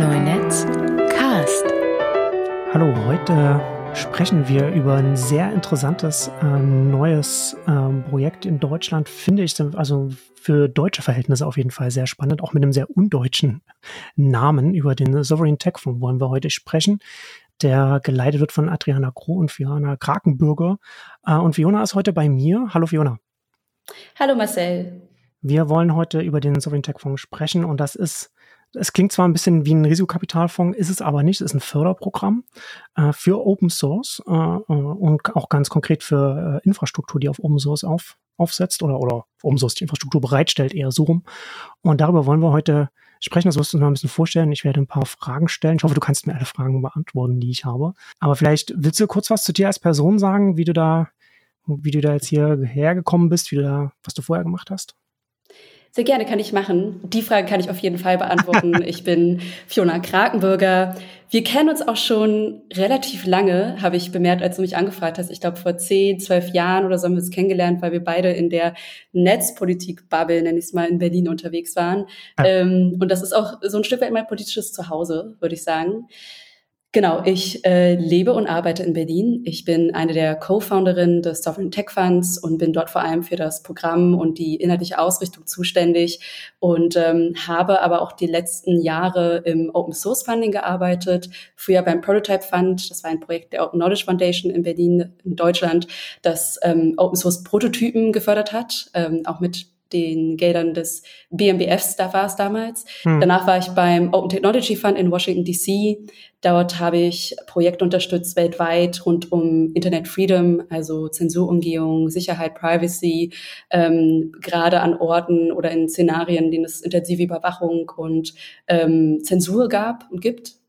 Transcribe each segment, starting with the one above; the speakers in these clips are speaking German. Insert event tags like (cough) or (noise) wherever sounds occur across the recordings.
Neunetz Cast. Hallo, heute sprechen wir über ein sehr interessantes äh, neues äh, Projekt in Deutschland, finde ich, also für deutsche Verhältnisse auf jeden Fall sehr spannend, auch mit einem sehr undeutschen Namen. Über den Sovereign Tech Fonds wollen wir heute sprechen, der geleitet wird von Adriana Kroh und Fiona Krakenbürger. Äh, und Fiona ist heute bei mir. Hallo Fiona. Hallo Marcel. Wir wollen heute über den Sovereign Tech Fonds sprechen und das ist es klingt zwar ein bisschen wie ein Risikokapitalfonds, ist es aber nicht. Es ist ein Förderprogramm äh, für Open Source äh, äh und auch ganz konkret für äh, Infrastruktur, die auf Open Source auf, aufsetzt oder, oder Open Source die Infrastruktur bereitstellt, eher so rum. Und darüber wollen wir heute sprechen. Das wirst du uns mal ein bisschen vorstellen. Ich werde ein paar Fragen stellen. Ich hoffe, du kannst mir alle Fragen beantworten, die ich habe. Aber vielleicht willst du kurz was zu dir als Person sagen, wie du da, wie du da jetzt hier hergekommen bist, wie du da, was du vorher gemacht hast? Sehr gerne kann ich machen. Die Frage kann ich auf jeden Fall beantworten. (laughs) ich bin Fiona Krakenbürger. Wir kennen uns auch schon relativ lange, habe ich bemerkt, als du mich angefragt hast. Ich glaube, vor zehn, zwölf Jahren oder so haben wir uns kennengelernt, weil wir beide in der Netzpolitik-Bubble, nenne ich es mal, in Berlin unterwegs waren. Ja. Ähm, und das ist auch so ein Stück weit mein politisches Zuhause, würde ich sagen. Genau, ich äh, lebe und arbeite in Berlin. Ich bin eine der Co-Founderinnen des Sovereign Tech Funds und bin dort vor allem für das Programm und die inhaltliche Ausrichtung zuständig und ähm, habe aber auch die letzten Jahre im Open Source Funding gearbeitet. Früher beim Prototype Fund, das war ein Projekt der Open Knowledge Foundation in Berlin, in Deutschland, das ähm, Open Source Prototypen gefördert hat, ähm, auch mit den Geldern des BMBFs, da war es damals. Hm. Danach war ich beim Open Technology Fund in Washington DC. Dort habe ich Projekte unterstützt weltweit rund um Internet Freedom, also Zensurumgehung, Sicherheit, Privacy, ähm, gerade an Orten oder in Szenarien, in denen es intensive Überwachung und ähm, Zensur gab und gibt.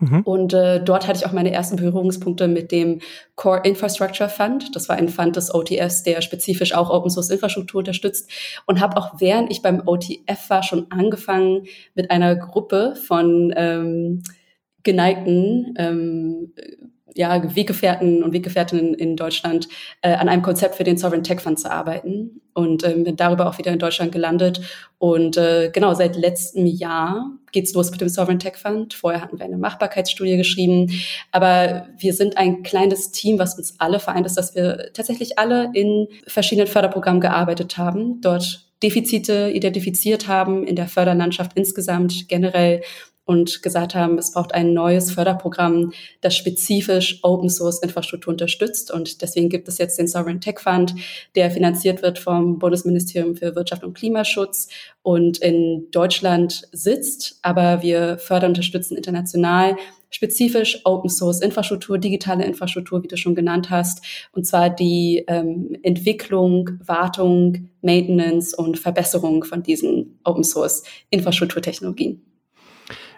Mhm. Und äh, dort hatte ich auch meine ersten Berührungspunkte mit dem Core Infrastructure Fund. Das war ein Fund des OTFs, der spezifisch auch Open Source Infrastruktur unterstützt. Und habe auch während ich beim OTF war schon angefangen mit einer Gruppe von ähm, geneigten ähm, ja, Weggefährten und Weggefährtinnen in Deutschland äh, an einem Konzept für den Sovereign Tech Fund zu arbeiten und ähm, bin darüber auch wieder in Deutschland gelandet. Und äh, genau, seit letztem Jahr geht's los mit dem Sovereign Tech Fund. Vorher hatten wir eine Machbarkeitsstudie geschrieben, aber wir sind ein kleines Team, was uns alle vereint ist, dass wir tatsächlich alle in verschiedenen Förderprogrammen gearbeitet haben, dort Defizite identifiziert haben in der Förderlandschaft insgesamt generell und gesagt haben, es braucht ein neues Förderprogramm, das spezifisch Open Source Infrastruktur unterstützt. Und deswegen gibt es jetzt den Sovereign Tech Fund, der finanziert wird vom Bundesministerium für Wirtschaft und Klimaschutz und in Deutschland sitzt. Aber wir fördern, unterstützen international spezifisch Open Source Infrastruktur, digitale Infrastruktur, wie du schon genannt hast, und zwar die ähm, Entwicklung, Wartung, Maintenance und Verbesserung von diesen Open Source Infrastrukturtechnologien.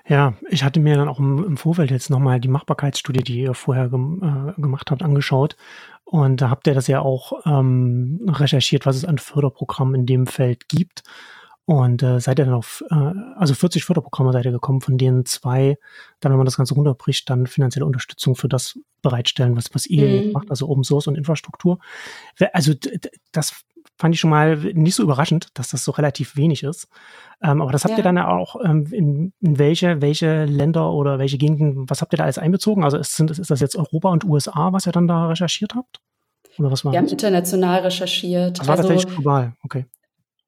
Ja, ich hatte mir dann auch im, im Vorfeld jetzt nochmal die Machbarkeitsstudie, die ihr vorher gem, äh, gemacht habt, angeschaut. Und da habt ihr das ja auch ähm, recherchiert, was es an Förderprogrammen in dem Feld gibt. Und äh, seid ihr dann auf, äh, also 40 Förderprogramme seid ihr gekommen, von denen zwei, dann wenn man das Ganze runterbricht, dann finanzielle Unterstützung für das bereitstellen, was, was ihr mhm. macht, also Open Source und Infrastruktur. Also das fand ich schon mal nicht so überraschend, dass das so relativ wenig ist. Ähm, aber das habt ja. ihr dann auch ähm, in, in, welche, welche Länder oder welche Gegenden, was habt ihr da alles einbezogen? Also ist, sind, ist das jetzt Europa und USA, was ihr dann da recherchiert habt? Oder was war Wir das? haben international recherchiert. Das war also, tatsächlich global, okay.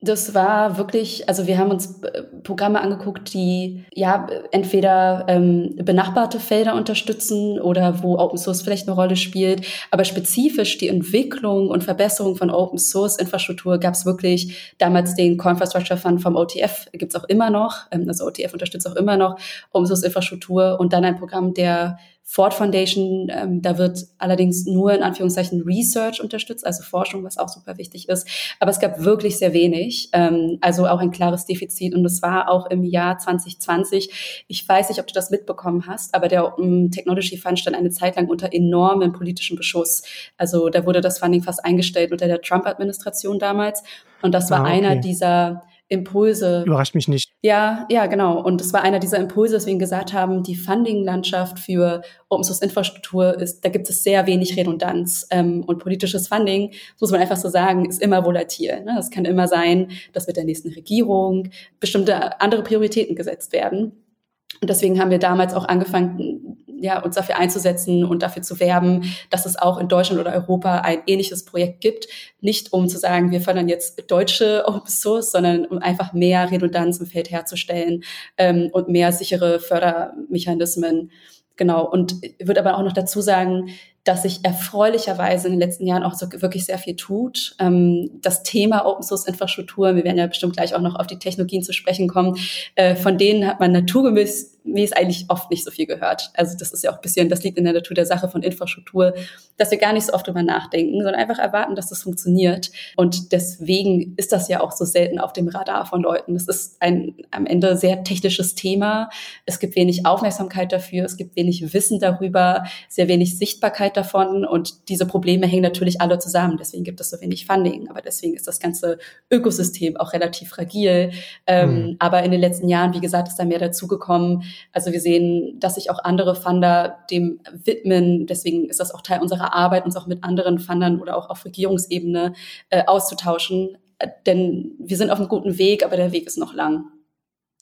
Das war wirklich, also wir haben uns äh, Programme angeguckt, die ja entweder ähm, benachbarte Felder unterstützen oder wo Open Source vielleicht eine Rolle spielt, aber spezifisch die Entwicklung und Verbesserung von Open Source Infrastruktur gab es wirklich damals den Core Infrastructure Fund vom OTF, gibt es auch immer noch, ähm, also OTF unterstützt auch immer noch Open Source Infrastruktur und dann ein Programm der Ford Foundation, ähm, da wird allerdings nur in Anführungszeichen Research unterstützt, also Forschung, was auch super wichtig ist. Aber es gab wirklich sehr wenig, ähm, also auch ein klares Defizit. Und das war auch im Jahr 2020. Ich weiß nicht, ob du das mitbekommen hast, aber der um, Technology Fund stand eine Zeit lang unter enormem politischen Beschuss. Also da wurde das Funding fast eingestellt unter der Trump-Administration damals. Und das war ah, okay. einer dieser Impulse. Überrascht mich nicht. Ja, ja, genau. Und es war einer dieser Impulse, deswegen gesagt haben, die Funding-Landschaft für Open Source Infrastruktur ist, da gibt es sehr wenig Redundanz. Ähm, und politisches Funding, muss man einfach so sagen, ist immer volatil. Ne? Es kann immer sein, dass mit der nächsten Regierung bestimmte andere Prioritäten gesetzt werden. Und deswegen haben wir damals auch angefangen, ja, uns dafür einzusetzen und dafür zu werben, dass es auch in Deutschland oder Europa ein ähnliches Projekt gibt. Nicht um zu sagen, wir fördern jetzt deutsche Open Source, sondern um einfach mehr Redundanz im Feld herzustellen ähm, und mehr sichere Fördermechanismen. Genau. Und würde aber auch noch dazu sagen, dass sich erfreulicherweise in den letzten Jahren auch so wirklich sehr viel tut. Ähm, das Thema Open Source Infrastruktur, wir werden ja bestimmt gleich auch noch auf die Technologien zu sprechen kommen, äh, von denen hat man naturgemäß mir ist eigentlich oft nicht so viel gehört. Also das ist ja auch ein bisschen, das liegt in der Natur der Sache von Infrastruktur, dass wir gar nicht so oft drüber nachdenken, sondern einfach erwarten, dass das funktioniert. Und deswegen ist das ja auch so selten auf dem Radar von Leuten. Es ist ein am Ende sehr technisches Thema. Es gibt wenig Aufmerksamkeit dafür, es gibt wenig Wissen darüber, sehr wenig Sichtbarkeit davon. Und diese Probleme hängen natürlich alle zusammen. Deswegen gibt es so wenig Funding. Aber deswegen ist das ganze Ökosystem auch relativ fragil. Mhm. aber in den letzten Jahren, wie gesagt, ist da mehr dazugekommen also wir sehen, dass sich auch andere Funder dem widmen. Deswegen ist das auch Teil unserer Arbeit, uns auch mit anderen Fundern oder auch auf Regierungsebene äh, auszutauschen. Äh, denn wir sind auf einem guten Weg, aber der Weg ist noch lang.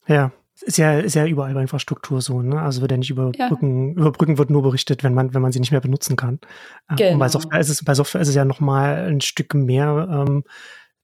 Ja, ist ja, ist ja überall bei Infrastruktur so, ne? Also wird ja nicht über ja. Brücken, über Brücken wird nur berichtet, wenn man, wenn man sie nicht mehr benutzen kann. Genau. Und bei genau. Software ist es, bei Software ist es ja nochmal ein Stück mehr, ähm,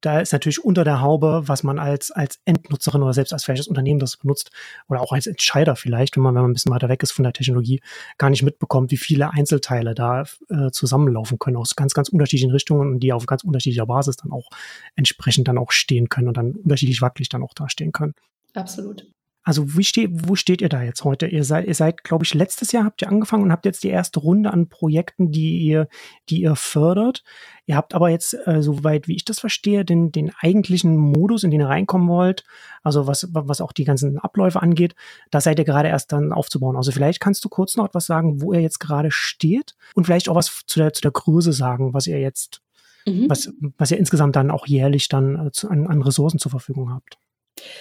da ist natürlich unter der Haube, was man als, als Endnutzerin oder selbst als das Unternehmen das benutzt oder auch als Entscheider vielleicht, wenn man, wenn man ein bisschen weiter weg ist von der Technologie, gar nicht mitbekommt, wie viele Einzelteile da äh, zusammenlaufen können aus ganz, ganz unterschiedlichen Richtungen und die auf ganz unterschiedlicher Basis dann auch entsprechend dann auch stehen können und dann unterschiedlich wackelig dann auch dastehen können. Absolut. Also wie steht, wo steht ihr da jetzt heute? Ihr seid, ihr seid, glaube ich, letztes Jahr habt ihr angefangen und habt jetzt die erste Runde an Projekten, die ihr, die ihr fördert. Ihr habt aber jetzt, äh, soweit wie ich das verstehe, den, den eigentlichen Modus, in den ihr reinkommen wollt, also was, was auch die ganzen Abläufe angeht, da seid ihr gerade erst dann aufzubauen. Also vielleicht kannst du kurz noch etwas sagen, wo ihr jetzt gerade steht und vielleicht auch was zu der, zu der Größe sagen, was ihr jetzt, mhm. was, was ihr insgesamt dann auch jährlich dann äh, zu, an, an Ressourcen zur Verfügung habt.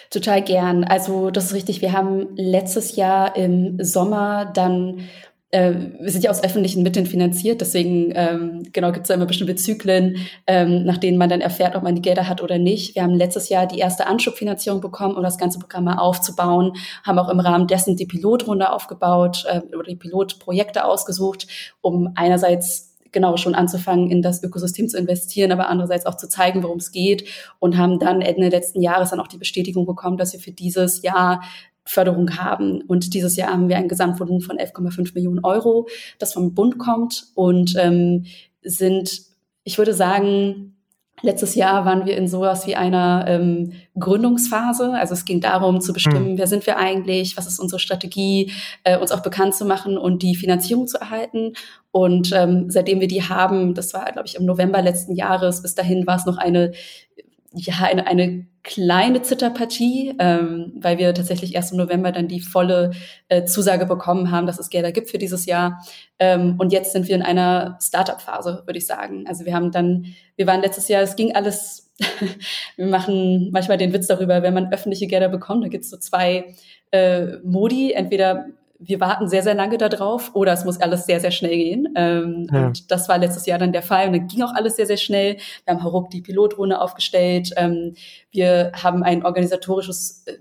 Total gern. Also das ist richtig. Wir haben letztes Jahr im Sommer dann äh, wir sind ja aus öffentlichen Mitteln finanziert, deswegen ähm, genau gibt es da immer bestimmte Zyklen, ähm, nach denen man dann erfährt, ob man die Gelder hat oder nicht. Wir haben letztes Jahr die erste Anschubfinanzierung bekommen, um das ganze Programm mal aufzubauen, haben auch im Rahmen dessen die Pilotrunde aufgebaut äh, oder die Pilotprojekte ausgesucht, um einerseits genau schon anzufangen, in das Ökosystem zu investieren, aber andererseits auch zu zeigen, worum es geht und haben dann Ende letzten Jahres dann auch die Bestätigung bekommen, dass wir für dieses Jahr Förderung haben. Und dieses Jahr haben wir ein Gesamtvolumen von 11,5 Millionen Euro, das vom Bund kommt und ähm, sind, ich würde sagen, Letztes Jahr waren wir in sowas wie einer ähm, Gründungsphase. Also es ging darum zu bestimmen, mhm. wer sind wir eigentlich, was ist unsere Strategie, äh, uns auch bekannt zu machen und die Finanzierung zu erhalten. Und ähm, seitdem wir die haben, das war, glaube ich, im November letzten Jahres, bis dahin war es noch eine ja, eine, eine kleine Zitterpartie, ähm, weil wir tatsächlich erst im November dann die volle äh, Zusage bekommen haben, dass es Gelder gibt für dieses Jahr. Ähm, und jetzt sind wir in einer Startup-Phase, würde ich sagen. Also wir haben dann, wir waren letztes Jahr, es ging alles, (laughs) wir machen manchmal den Witz darüber, wenn man öffentliche Gelder bekommt, da gibt es so zwei äh, Modi, entweder wir warten sehr, sehr lange darauf oder es muss alles sehr, sehr schnell gehen. Ähm, ja. Und das war letztes Jahr dann der Fall. Und dann ging auch alles sehr, sehr schnell. Wir haben Haruk die Pilotrunde aufgestellt. Ähm, wir haben ein organisatorisches äh,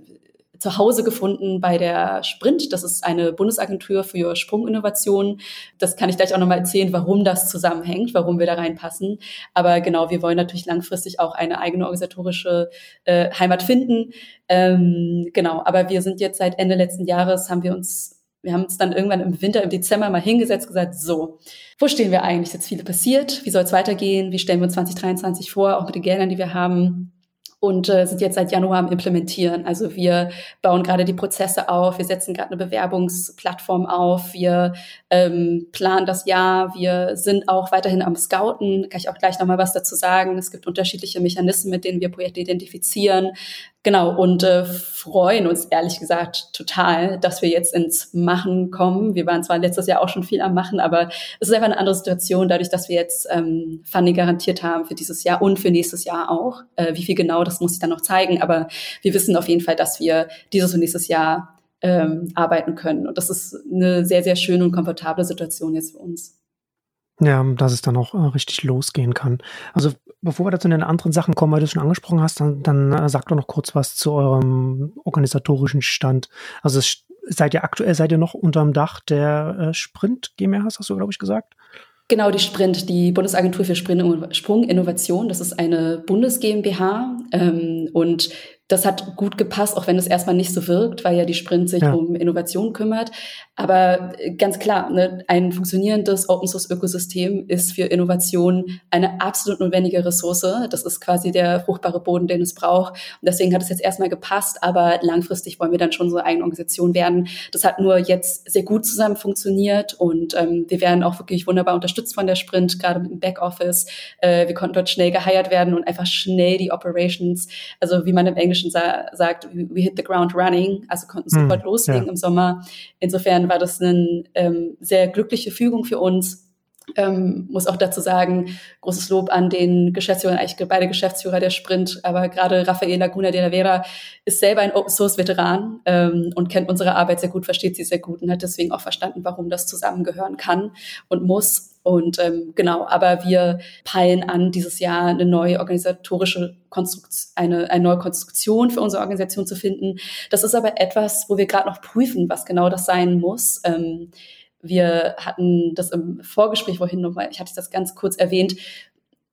Zuhause gefunden bei der Sprint. Das ist eine Bundesagentur für Sprunginnovation. Das kann ich gleich auch nochmal erzählen, warum das zusammenhängt, warum wir da reinpassen. Aber genau, wir wollen natürlich langfristig auch eine eigene organisatorische äh, Heimat finden. Ähm, genau, aber wir sind jetzt seit Ende letzten Jahres, haben wir uns wir haben uns dann irgendwann im Winter, im Dezember mal hingesetzt, gesagt, so, wo stehen wir eigentlich? Ist jetzt viel passiert? Wie soll es weitergehen? Wie stellen wir uns 2023 vor, auch mit den Geldern, die wir haben? und äh, sind jetzt seit Januar am Implementieren. Also wir bauen gerade die Prozesse auf, wir setzen gerade eine Bewerbungsplattform auf, wir ähm, planen das Jahr, wir sind auch weiterhin am Scouten, kann ich auch gleich nochmal was dazu sagen. Es gibt unterschiedliche Mechanismen, mit denen wir Projekte identifizieren. Genau, und äh, freuen uns ehrlich gesagt total, dass wir jetzt ins Machen kommen. Wir waren zwar letztes Jahr auch schon viel am Machen, aber es ist einfach eine andere Situation, dadurch, dass wir jetzt ähm, Funding garantiert haben für dieses Jahr und für nächstes Jahr auch. Äh, wie viel genau, das muss ich dann noch zeigen, aber wir wissen auf jeden Fall, dass wir dieses und nächstes Jahr ähm, arbeiten können. Und das ist eine sehr, sehr schöne und komfortable Situation jetzt für uns. Ja, dass es dann auch äh, richtig losgehen kann. Also bevor wir da zu den anderen Sachen kommen, weil du es schon angesprochen hast, dann, dann äh, sag doch noch kurz was zu eurem organisatorischen Stand. Also es seid ihr aktuell, seid ihr noch unterm Dach der äh, Sprint GmbH, hast du, glaube ich, gesagt? Genau, die Sprint, die Bundesagentur für Sprunginnovation, das ist eine Bundes GmbH ähm, und das hat gut gepasst, auch wenn es erstmal nicht so wirkt, weil ja die Sprint sich ja. um Innovation kümmert. Aber äh, ganz klar, ne, ein funktionierendes Open Source Ökosystem ist für Innovation eine absolut notwendige Ressource. Das ist quasi der fruchtbare Boden, den es braucht. Und deswegen hat es jetzt erstmal gepasst, aber langfristig wollen wir dann schon so eine eigene Organisation werden. Das hat nur jetzt sehr gut zusammen funktioniert und ähm, wir werden auch wirklich wunderbar unterstützt von der Sprint, gerade mit dem Backoffice. Äh, wir konnten dort schnell geheiert werden und einfach schnell die Operations, also wie man im Englischen Englischen sa sagt, we hit the ground running, also konnten sofort hm, loslegen ja. im Sommer. Insofern war das eine ähm, sehr glückliche Fügung für uns. Ähm, muss auch dazu sagen, großes Lob an den Geschäftsführer, eigentlich beide Geschäftsführer der Sprint, aber gerade Rafael Laguna de la Vera ist selber ein Open Source Veteran ähm, und kennt unsere Arbeit sehr gut, versteht sie sehr gut und hat deswegen auch verstanden, warum das zusammengehören kann und muss. Und ähm, genau, aber wir peilen an, dieses Jahr eine neue organisatorische Konstruktion, eine, eine neue Konstruktion für unsere Organisation zu finden. Das ist aber etwas, wo wir gerade noch prüfen, was genau das sein muss. Ähm, wir hatten das im Vorgespräch vorhin nochmal, ich hatte das ganz kurz erwähnt,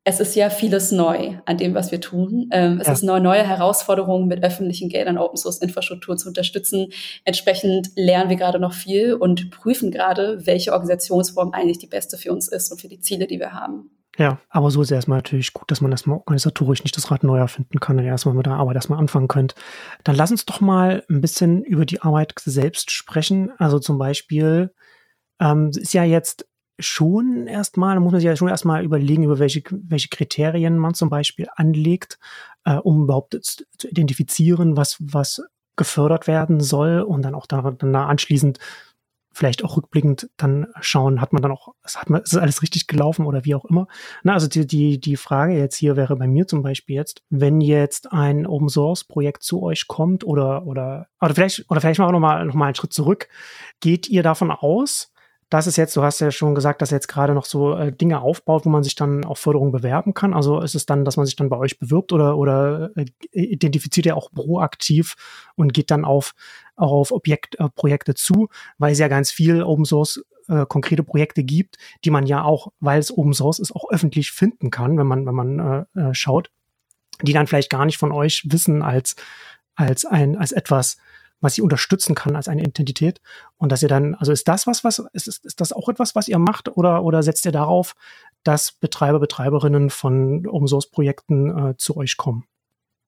es ist ja vieles neu an dem, was wir tun. Ähm, es ja. ist eine neue Herausforderung, mit öffentlichen Geldern Open Source Infrastruktur zu unterstützen. Entsprechend lernen wir gerade noch viel und prüfen gerade, welche Organisationsform eigentlich die beste für uns ist und für die Ziele, die wir haben. Ja, aber so ist es erstmal natürlich gut, dass man erstmal organisatorisch nicht das Rad neu erfinden kann und erstmal mit der Arbeit erstmal anfangen könnt. Dann lass uns doch mal ein bisschen über die Arbeit selbst sprechen. Also zum Beispiel ähm, ist ja jetzt schon erstmal, muss man sich ja schon erstmal überlegen, über welche, welche Kriterien man zum Beispiel anlegt, äh, um überhaupt zu, zu identifizieren, was, was gefördert werden soll und dann auch da, dann anschließend vielleicht auch rückblickend dann schauen, hat man dann auch, hat man, ist alles richtig gelaufen oder wie auch immer. Na, also die, die, die Frage jetzt hier wäre bei mir zum Beispiel jetzt, wenn jetzt ein Open Source Projekt zu euch kommt oder, oder, oder vielleicht, oder vielleicht machen wir nochmal, noch mal einen Schritt zurück. Geht ihr davon aus, das ist jetzt, du hast ja schon gesagt, dass jetzt gerade noch so äh, Dinge aufbaut, wo man sich dann auf Förderung bewerben kann. Also ist es dann, dass man sich dann bei euch bewirbt oder, oder äh, identifiziert er auch proaktiv und geht dann auf, auch auf Objektprojekte äh, zu, weil es ja ganz viel Open Source äh, konkrete Projekte gibt, die man ja auch, weil es Open Source ist, auch öffentlich finden kann, wenn man, wenn man äh, äh schaut, die dann vielleicht gar nicht von euch wissen als, als ein, als etwas, was sie unterstützen kann als eine Identität. Und dass ihr dann, also ist das was, was, ist, ist, ist das auch etwas, was ihr macht oder, oder setzt ihr darauf, dass Betreiber, Betreiberinnen von Open Source Projekten äh, zu euch kommen?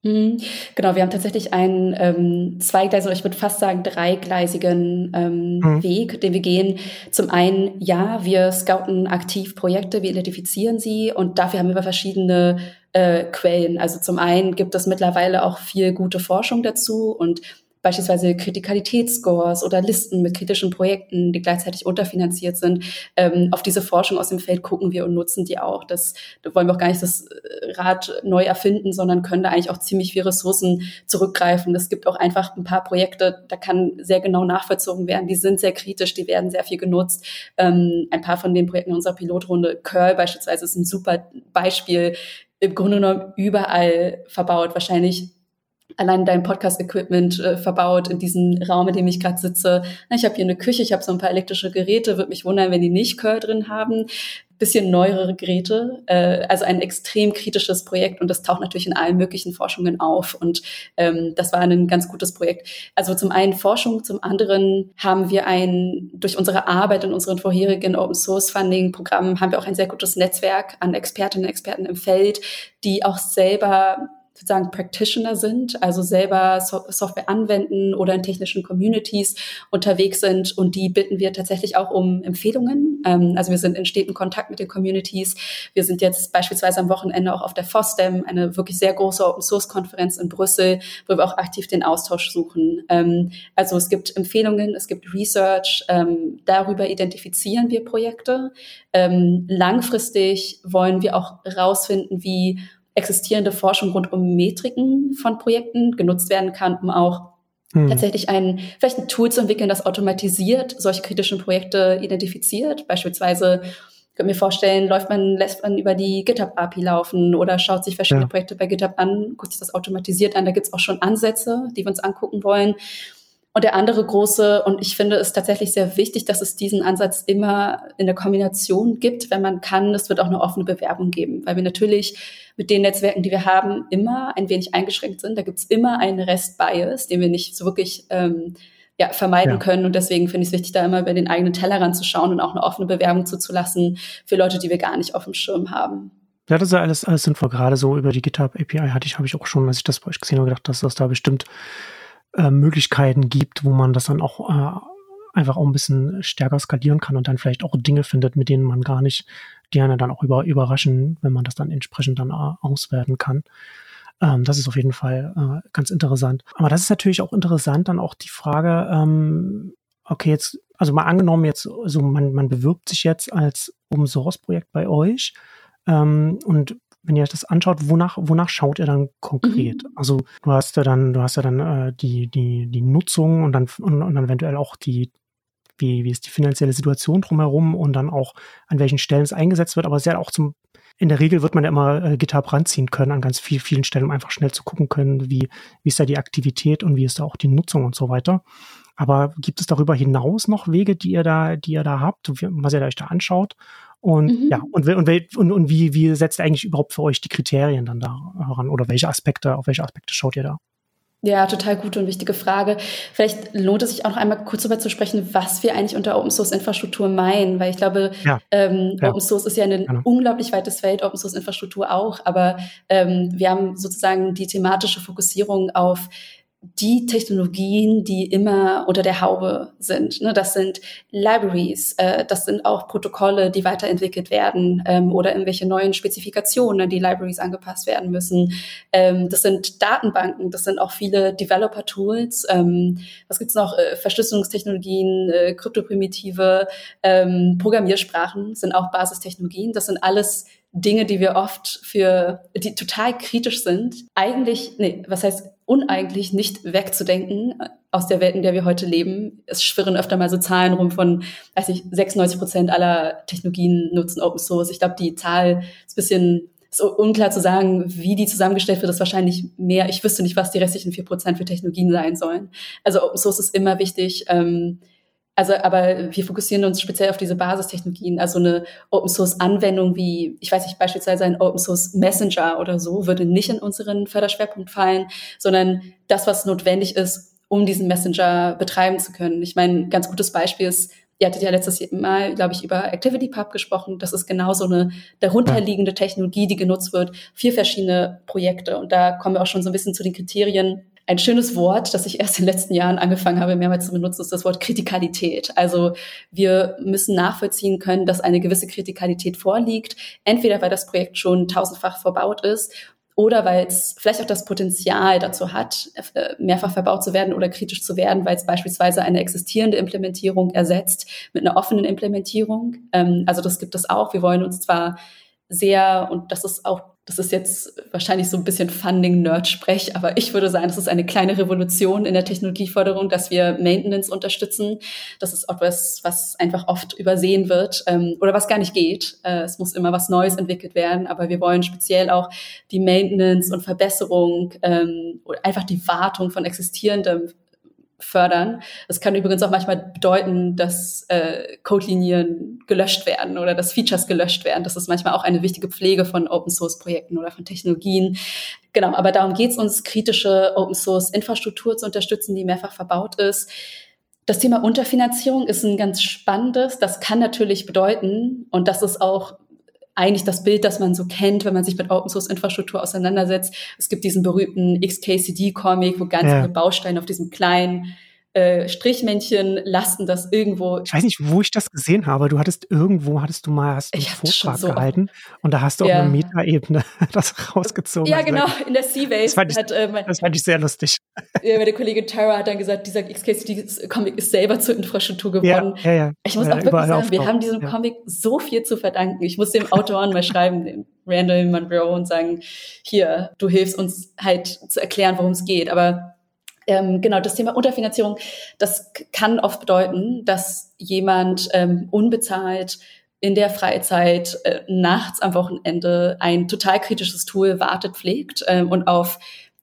Mhm. Genau, wir haben tatsächlich einen ähm, zweigleisigen, oder ich würde fast sagen dreigleisigen ähm, mhm. Weg, den wir gehen. Zum einen, ja, wir scouten aktiv Projekte, wir identifizieren sie und dafür haben wir verschiedene äh, Quellen. Also zum einen gibt es mittlerweile auch viel gute Forschung dazu und beispielsweise Kritikalitätsscores oder Listen mit kritischen Projekten, die gleichzeitig unterfinanziert sind. Ähm, auf diese Forschung aus dem Feld gucken wir und nutzen die auch. Das, da wollen wir auch gar nicht das äh, Rad neu erfinden, sondern können da eigentlich auch ziemlich viel Ressourcen zurückgreifen. Es gibt auch einfach ein paar Projekte, da kann sehr genau nachvollzogen werden. Die sind sehr kritisch, die werden sehr viel genutzt. Ähm, ein paar von den Projekten in unserer Pilotrunde, Curl beispielsweise, ist ein super Beispiel, im Grunde genommen überall verbaut. Wahrscheinlich allein dein Podcast-Equipment äh, verbaut in diesem Raum, in dem ich gerade sitze. Ich habe hier eine Küche, ich habe so ein paar elektrische Geräte, würde mich wundern, wenn die nicht Curl drin haben. Bisschen neuere Geräte, äh, also ein extrem kritisches Projekt und das taucht natürlich in allen möglichen Forschungen auf und ähm, das war ein ganz gutes Projekt. Also zum einen Forschung, zum anderen haben wir ein, durch unsere Arbeit in unseren vorherigen Open Source Funding Programmen haben wir auch ein sehr gutes Netzwerk an Expertinnen und Experten im Feld, die auch selber sozusagen Practitioner sind, also selber so Software anwenden oder in technischen Communities unterwegs sind. Und die bitten wir tatsächlich auch um Empfehlungen. Ähm, also wir sind in steten Kontakt mit den Communities. Wir sind jetzt beispielsweise am Wochenende auch auf der FOSDEM, eine wirklich sehr große Open Source Konferenz in Brüssel, wo wir auch aktiv den Austausch suchen. Ähm, also es gibt Empfehlungen, es gibt Research. Ähm, darüber identifizieren wir Projekte. Langfristig wollen wir auch herausfinden, wie existierende Forschung rund um Metriken von Projekten genutzt werden kann, um auch hm. tatsächlich ein, vielleicht ein Tool zu entwickeln, das automatisiert solche kritischen Projekte identifiziert. Beispielsweise ich könnte mir vorstellen, läuft man, lässt man über die GitHub-API laufen oder schaut sich verschiedene ja. Projekte bei GitHub an, guckt sich das automatisiert an. Da gibt es auch schon Ansätze, die wir uns angucken wollen. Und der andere große, und ich finde es tatsächlich sehr wichtig, dass es diesen Ansatz immer in der Kombination gibt, wenn man kann. Es wird auch eine offene Bewerbung geben, weil wir natürlich mit den Netzwerken, die wir haben, immer ein wenig eingeschränkt sind. Da gibt es immer einen Rest-Bias, den wir nicht so wirklich ähm, ja, vermeiden ja. können. Und deswegen finde ich es wichtig, da immer über den eigenen Tellerrand zu schauen und auch eine offene Bewerbung zuzulassen für Leute, die wir gar nicht auf dem Schirm haben. Ja, das ist ja alles, alles sinnvoll. Gerade so über die GitHub API hatte ich, habe ich auch schon, als ich das bei euch gesehen habe, gedacht, dass das da bestimmt äh, Möglichkeiten gibt, wo man das dann auch äh, einfach auch ein bisschen stärker skalieren kann und dann vielleicht auch Dinge findet, mit denen man gar nicht, die einen dann auch über, überraschen, wenn man das dann entsprechend dann äh, auswerten kann. Ähm, das ist auf jeden Fall äh, ganz interessant. Aber das ist natürlich auch interessant, dann auch die Frage, ähm, okay, jetzt, also mal angenommen jetzt, also man, man bewirbt sich jetzt als Open Source Projekt bei euch ähm, und wenn ihr euch das anschaut, wonach, wonach schaut ihr dann konkret? Mhm. Also du hast ja dann, du hast ja dann äh, die, die, die Nutzung und dann, und, und dann eventuell auch die, wie, wie ist die finanzielle Situation drumherum und dann auch an welchen Stellen es eingesetzt wird. Aber es ist ja auch zum, in der Regel wird man ja immer äh, GitHub ranziehen können an ganz viel, vielen Stellen, um einfach schnell zu gucken können, wie, wie ist da die Aktivität und wie ist da auch die Nutzung und so weiter. Aber gibt es darüber hinaus noch Wege, die ihr da, die ihr da habt, was ihr euch da anschaut? Und mhm. ja, und, und, und, und wie, wie setzt ihr eigentlich überhaupt für euch die Kriterien dann da heran? Oder welche Aspekte, auf welche Aspekte schaut ihr da? Ja, total gute und wichtige Frage. Vielleicht lohnt es sich auch noch einmal kurz darüber zu sprechen, was wir eigentlich unter Open Source Infrastruktur meinen, weil ich glaube, ja, ähm, ja. Open Source ist ja ein genau. unglaublich weites Feld, Open Source Infrastruktur auch, aber ähm, wir haben sozusagen die thematische Fokussierung auf die Technologien, die immer unter der Haube sind. Ne? Das sind Libraries, äh, das sind auch Protokolle, die weiterentwickelt werden ähm, oder irgendwelche neuen Spezifikationen, an die Libraries angepasst werden müssen. Ähm, das sind Datenbanken, das sind auch viele Developer-Tools. Ähm, was gibt's noch? Äh, Verschlüsselungstechnologien, äh, Kryptoprimitive, ähm, Programmiersprachen sind auch Basistechnologien. Das sind alles Dinge, die wir oft für, die total kritisch sind, eigentlich, nee, was heißt uneigentlich nicht wegzudenken aus der Welt, in der wir heute leben. Es schwirren öfter mal so Zahlen rum von, weiß ich, 96 Prozent aller Technologien nutzen Open Source. Ich glaube, die Zahl ist ein bisschen ist unklar zu sagen, wie die zusammengestellt wird, ist wahrscheinlich mehr. Ich wüsste nicht, was die restlichen vier Prozent für Technologien sein sollen. Also Open Source ist immer wichtig. Ähm, also, aber wir fokussieren uns speziell auf diese Basistechnologien. Also eine Open Source Anwendung wie, ich weiß nicht, beispielsweise ein Open Source Messenger oder so, würde nicht in unseren Förderschwerpunkt fallen, sondern das, was notwendig ist, um diesen Messenger betreiben zu können. Ich meine, ganz gutes Beispiel ist, ihr hattet ja letztes Mal, glaube ich, über ActivityPub gesprochen. Das ist genau so eine darunterliegende Technologie, die genutzt wird für verschiedene Projekte. Und da kommen wir auch schon so ein bisschen zu den Kriterien, ein schönes Wort, das ich erst in den letzten Jahren angefangen habe, mehrmals zu benutzen, ist das Wort Kritikalität. Also wir müssen nachvollziehen können, dass eine gewisse Kritikalität vorliegt, entweder weil das Projekt schon tausendfach verbaut ist oder weil es vielleicht auch das Potenzial dazu hat, äh, mehrfach verbaut zu werden oder kritisch zu werden, weil es beispielsweise eine existierende Implementierung ersetzt mit einer offenen Implementierung. Ähm, also das gibt es auch. Wir wollen uns zwar sehr, und das ist auch das ist jetzt wahrscheinlich so ein bisschen Funding-Nerd-Sprech, aber ich würde sagen, das ist eine kleine Revolution in der Technologieförderung, dass wir Maintenance unterstützen. Das ist etwas, was einfach oft übersehen wird ähm, oder was gar nicht geht. Äh, es muss immer was Neues entwickelt werden, aber wir wollen speziell auch die Maintenance und Verbesserung, ähm, einfach die Wartung von existierendem fördern. Das kann übrigens auch manchmal bedeuten, dass äh, Codelinien gelöscht werden oder dass Features gelöscht werden. Das ist manchmal auch eine wichtige Pflege von Open Source Projekten oder von Technologien. Genau, aber darum geht es uns, kritische Open Source Infrastruktur zu unterstützen, die mehrfach verbaut ist. Das Thema Unterfinanzierung ist ein ganz spannendes. Das kann natürlich bedeuten, und das ist auch eigentlich das Bild, das man so kennt, wenn man sich mit Open Source Infrastruktur auseinandersetzt. Es gibt diesen berühmten XKCD-Comic, wo ganz ja. viele Bausteine auf diesem kleinen äh, Strichmännchen lasten das irgendwo. Ich weiß nicht, wo ich das gesehen habe. Du hattest irgendwo, hattest du mal hast einen Vortrag so gehalten und da hast du ja. auf einer Metaebene (laughs) das rausgezogen. Ja, genau, in der Seabase. Das fand ich, hat, äh, mein, das fand ich sehr lustig. Ja, meine Kollegin Tara hat dann gesagt, dieser XKCD-Comic ist selber zur Infrastruktur geworden. Ja, ja. Ich muss auch wirklich sagen, wir haben diesem Comic so viel zu verdanken. Ich muss dem Autoren mal schreiben, dem Randall Monroe, und sagen, hier, du hilfst uns halt zu erklären, worum es geht. Aber ähm, genau, das Thema Unterfinanzierung, das kann oft bedeuten, dass jemand ähm, unbezahlt in der Freizeit äh, nachts am Wochenende ein total kritisches Tool wartet, pflegt ähm, und auf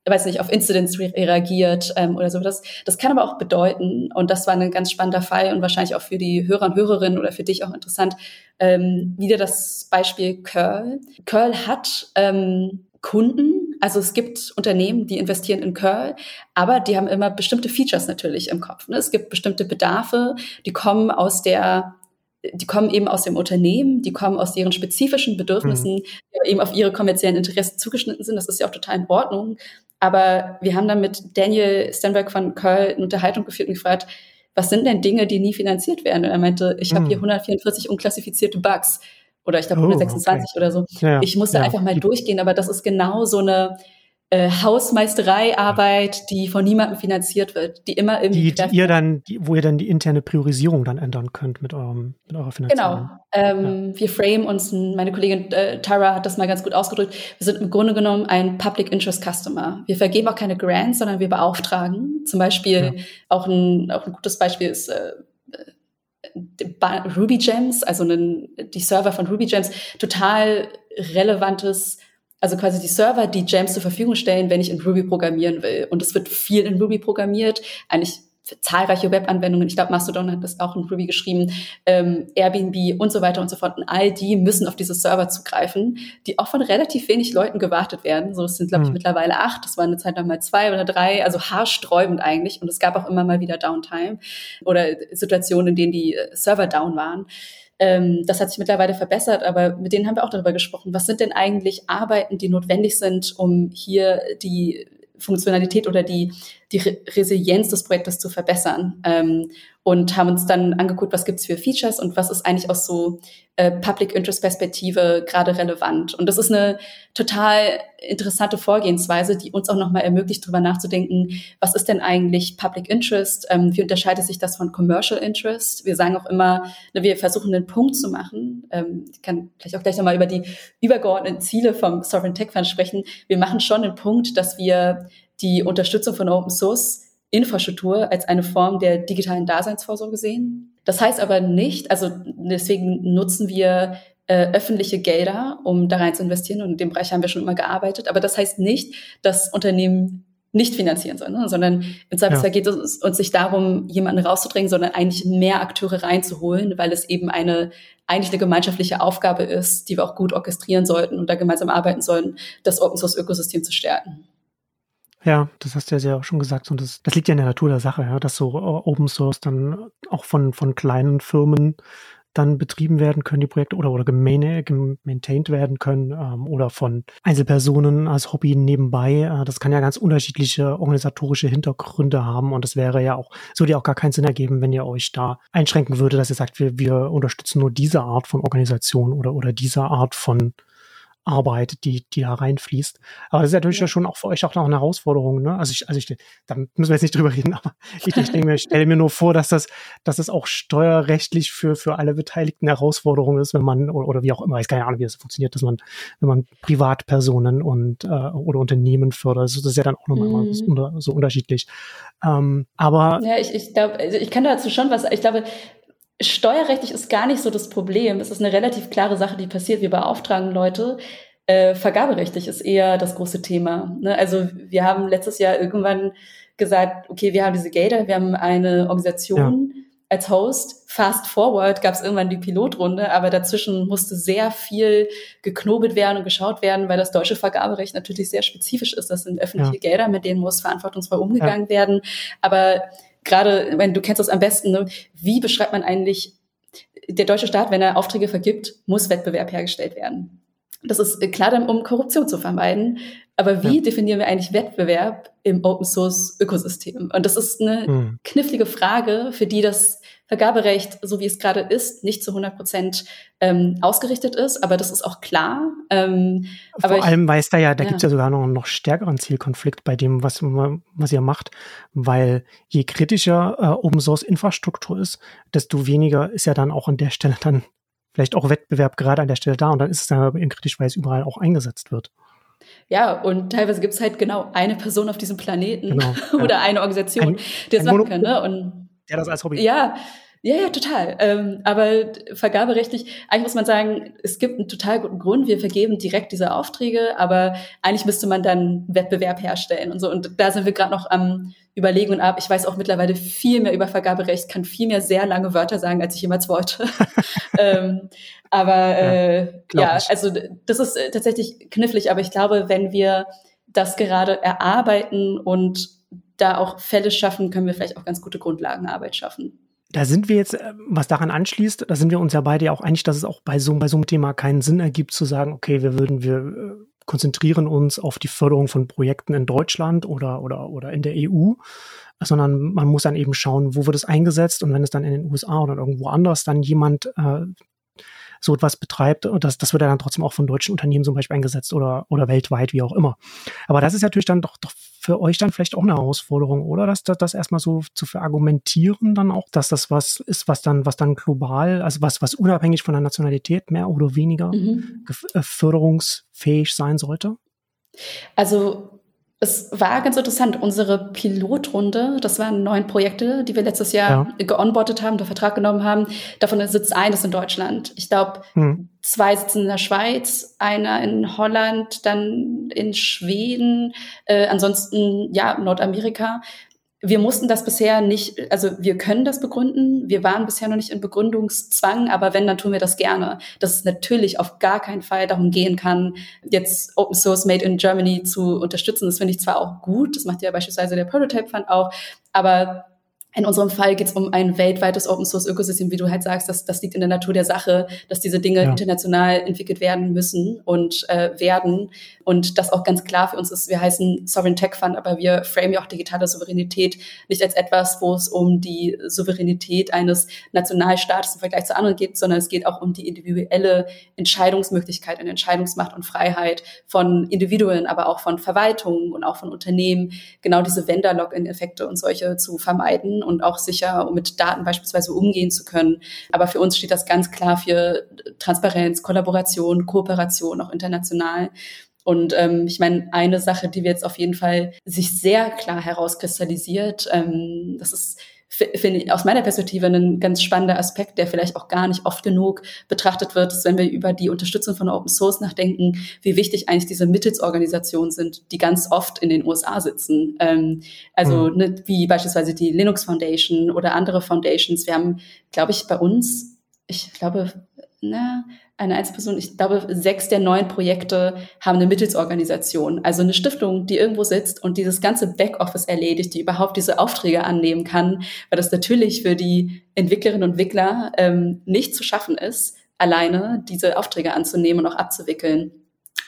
weiß nicht, auf Incidents re reagiert ähm, oder so. Das, das kann aber auch bedeuten, und das war ein ganz spannender Fall und wahrscheinlich auch für die Hörer und Hörerinnen oder für dich auch interessant, ähm, wieder das Beispiel Curl. Curl hat ähm, Kunden, also es gibt Unternehmen, die investieren in Curl, aber die haben immer bestimmte Features natürlich im Kopf. Ne? Es gibt bestimmte Bedarfe, die kommen aus der die kommen eben aus dem Unternehmen, die kommen aus ihren spezifischen Bedürfnissen, mhm. die eben auf ihre kommerziellen Interessen zugeschnitten sind. Das ist ja auch total in Ordnung. Aber wir haben dann mit Daniel Stenberg von Curl eine Unterhaltung geführt und gefragt, was sind denn Dinge, die nie finanziert werden? Und er meinte, ich habe hier 144 hm. unklassifizierte Bugs oder ich glaube oh, 126 okay. oder so. Ja, ich musste ja. einfach mal durchgehen, aber das ist genau so eine äh, Hausmeistereiarbeit, die von niemandem finanziert wird, die immer irgendwie die, die ihr dann, die, wo ihr dann die interne Priorisierung dann ändern könnt mit eurem mit eurer Finanzierung. Genau. Ähm, ja. Wir frame uns, meine Kollegin äh, Tara hat das mal ganz gut ausgedrückt. Wir sind im Grunde genommen ein Public Interest Customer. Wir vergeben auch keine Grants, sondern wir beauftragen. Zum Beispiel auch ein auch ein gutes Beispiel ist äh, Ruby Gems, also einen, die Server von Ruby Gems, total relevantes also quasi die Server, die Gems zur Verfügung stellen, wenn ich in Ruby programmieren will. Und es wird viel in Ruby programmiert, eigentlich zahlreiche Webanwendungen. Ich glaube, Mastodon hat das auch in Ruby geschrieben, ähm, Airbnb und so weiter und so fort. Und all die müssen auf diese Server zugreifen, die auch von relativ wenig Leuten gewartet werden. So, es sind, glaube ich, mhm. mittlerweile acht. Das waren eine Zeit lang mal zwei oder drei. Also haarsträubend eigentlich. Und es gab auch immer mal wieder Downtime oder Situationen, in denen die äh, Server down waren. Ähm, das hat sich mittlerweile verbessert, aber mit denen haben wir auch darüber gesprochen. Was sind denn eigentlich Arbeiten, die notwendig sind, um hier die Funktionalität oder die, die Resilienz des Projektes zu verbessern? Ähm, und haben uns dann angeguckt, was gibt's für Features und was ist eigentlich aus so äh, Public Interest Perspektive gerade relevant. Und das ist eine total interessante Vorgehensweise, die uns auch nochmal ermöglicht, darüber nachzudenken, was ist denn eigentlich Public Interest? Ähm, wie unterscheidet sich das von Commercial Interest? Wir sagen auch immer, ne, wir versuchen einen Punkt zu machen. Ähm, ich kann vielleicht auch gleich nochmal über die übergeordneten Ziele vom Sovereign Tech Fund sprechen. Wir machen schon einen Punkt, dass wir die Unterstützung von Open Source Infrastruktur als eine Form der digitalen Daseinsvorsorge sehen. Das heißt aber nicht, also deswegen nutzen wir äh, öffentliche Gelder, um da rein zu investieren und in dem Bereich haben wir schon immer gearbeitet. Aber das heißt nicht, dass Unternehmen nicht finanzieren sollen, ne? sondern im Zweifelsfall ja. geht es uns nicht darum, jemanden rauszudrängen, sondern eigentlich mehr Akteure reinzuholen, weil es eben eine eigentlich eine gemeinschaftliche Aufgabe ist, die wir auch gut orchestrieren sollten und da gemeinsam arbeiten sollten, das Open Source Ökosystem zu stärken. Ja, das hast du ja sehr auch schon gesagt. Und das, das liegt ja in der Natur der Sache, ja, dass so äh, Open Source dann auch von, von kleinen Firmen dann betrieben werden können, die Projekte, oder, oder gemaintained werden können, ähm, oder von Einzelpersonen als Hobby nebenbei. Äh, das kann ja ganz unterschiedliche organisatorische Hintergründe haben. Und das wäre ja auch, so dir auch gar keinen Sinn ergeben, wenn ihr euch da einschränken würde, dass ihr sagt, wir, wir unterstützen nur diese Art von Organisation oder, oder diese Art von Arbeit, die, die da reinfließt. Aber das ist natürlich ja. schon auch für euch auch noch eine Herausforderung. Ne? Also ich, also ich, da müssen wir jetzt nicht (laughs) drüber reden, aber ich, ich denke mir, stelle mir nur vor, dass das, dass das auch steuerrechtlich für, für alle Beteiligten eine Herausforderung ist, wenn man, oder, oder wie auch immer, ich keine Ahnung, wie das funktioniert, dass man, wenn man Privatpersonen und äh, oder Unternehmen fördert, das ist ja dann auch nochmal mhm. so unterschiedlich. Ähm, aber ja, ich, ich glaube, also ich kann dazu schon was, ich glaube, Steuerrechtlich ist gar nicht so das Problem. Es ist eine relativ klare Sache, die passiert. Wir beauftragen Leute. Äh, vergaberechtlich ist eher das große Thema. Ne? Also wir haben letztes Jahr irgendwann gesagt, okay, wir haben diese Gelder, wir haben eine Organisation ja. als Host. Fast forward gab es irgendwann die Pilotrunde, aber dazwischen musste sehr viel geknobelt werden und geschaut werden, weil das deutsche Vergaberecht natürlich sehr spezifisch ist. Das sind öffentliche ja. Gelder, mit denen muss verantwortungsvoll umgegangen ja. werden. Aber gerade, wenn du kennst das am besten, ne? wie beschreibt man eigentlich, der deutsche Staat, wenn er Aufträge vergibt, muss Wettbewerb hergestellt werden. Das ist klar dann, um Korruption zu vermeiden. Aber wie ja. definieren wir eigentlich Wettbewerb im Open Source Ökosystem? Und das ist eine mhm. knifflige Frage, für die das Vergaberecht, so wie es gerade ist, nicht zu 100 Prozent ähm, ausgerichtet ist. Aber das ist auch klar. Ähm, Vor allem weiß da ja, da ja. gibt es ja sogar noch einen noch stärkeren Zielkonflikt bei dem, was, was ihr macht. Weil je kritischer äh, Open Source Infrastruktur ist, desto weniger ist ja dann auch an der Stelle dann vielleicht auch Wettbewerb gerade an der Stelle da. Und dann ist es dann eben kritisch, weil es überall auch eingesetzt wird. Ja, und teilweise gibt es halt genau eine Person auf diesem Planeten genau, (laughs) oder eine Organisation, ein, die das machen kann. Ne? Und, der das als Hobby. Ja, Ja, ja, total. Ähm, aber vergaberechtlich, eigentlich muss man sagen, es gibt einen total guten Grund. Wir vergeben direkt diese Aufträge, aber eigentlich müsste man dann Wettbewerb herstellen und so. Und da sind wir gerade noch am Überlegen und ab. Ich weiß auch mittlerweile viel mehr über Vergaberecht, kann viel mehr sehr lange Wörter sagen, als ich jemals wollte. (laughs) ähm, aber äh, ja, ja also das ist äh, tatsächlich knifflig. Aber ich glaube, wenn wir das gerade erarbeiten und da auch Fälle schaffen, können wir vielleicht auch ganz gute Grundlagenarbeit schaffen. Da sind wir jetzt, äh, was daran anschließt, da sind wir uns ja beide ja auch einig, dass es auch bei so, bei so einem Thema keinen Sinn ergibt, zu sagen, okay, wir würden, wir äh, konzentrieren uns auf die Förderung von Projekten in Deutschland oder, oder, oder in der EU, sondern man muss dann eben schauen, wo wird es eingesetzt und wenn es dann in den USA oder irgendwo anders dann jemand äh, so etwas betreibt, das, das wird ja dann trotzdem auch von deutschen Unternehmen zum Beispiel eingesetzt oder, oder weltweit, wie auch immer. Aber das ist natürlich dann doch, doch für euch dann vielleicht auch eine Herausforderung, oder? Das, das, das erstmal so zu verargumentieren dann auch, dass das was ist, was dann, was dann global, also was, was unabhängig von der Nationalität mehr oder weniger mhm. Äh, förderungsfähig sein sollte? Also es war ganz interessant. Unsere Pilotrunde, das waren neun Projekte, die wir letztes Jahr ja. geonboardet haben, der Vertrag genommen haben. Davon sitzt eines in Deutschland. Ich glaube, hm. zwei sitzen in der Schweiz, einer in Holland, dann in Schweden, äh, ansonsten ja Nordamerika wir mussten das bisher nicht, also wir können das begründen. Wir waren bisher noch nicht in Begründungszwang, aber wenn, dann tun wir das gerne. Dass es natürlich auf gar keinen Fall darum gehen kann, jetzt Open Source Made in Germany zu unterstützen. Das finde ich zwar auch gut, das macht ja beispielsweise der Prototype Fund auch, aber in unserem Fall geht es um ein weltweites Open Source Ökosystem, wie du halt sagst, das, das liegt in der Natur der Sache, dass diese Dinge ja. international entwickelt werden müssen und äh, werden. Und das auch ganz klar für uns ist, wir heißen Sovereign Tech Fund, aber wir framen ja auch digitale Souveränität nicht als etwas, wo es um die Souveränität eines Nationalstaates im Vergleich zu anderen geht, sondern es geht auch um die individuelle Entscheidungsmöglichkeit, eine Entscheidungsmacht und Freiheit von Individuen, aber auch von Verwaltungen und auch von Unternehmen, genau diese Vendor-Login-Effekte und solche zu vermeiden und auch sicher mit Daten beispielsweise umgehen zu können. Aber für uns steht das ganz klar für Transparenz, Kollaboration, Kooperation, auch international. Und ähm, ich meine, eine Sache, die wir jetzt auf jeden Fall sich sehr klar herauskristallisiert, ähm, das ist finde ich aus meiner Perspektive ein ganz spannender Aspekt, der vielleicht auch gar nicht oft genug betrachtet wird, ist, wenn wir über die Unterstützung von Open Source nachdenken, wie wichtig eigentlich diese Mittelsorganisationen sind, die ganz oft in den USA sitzen. Ähm, also mhm. ne, wie beispielsweise die Linux Foundation oder andere Foundations. Wir haben, glaube ich, bei uns, ich glaube, na, eine Einzelperson, ich glaube, sechs der neun Projekte haben eine Mittelsorganisation, also eine Stiftung, die irgendwo sitzt und dieses ganze Backoffice erledigt, die überhaupt diese Aufträge annehmen kann, weil das natürlich für die Entwicklerinnen und Entwickler ähm, nicht zu schaffen ist, alleine diese Aufträge anzunehmen und auch abzuwickeln.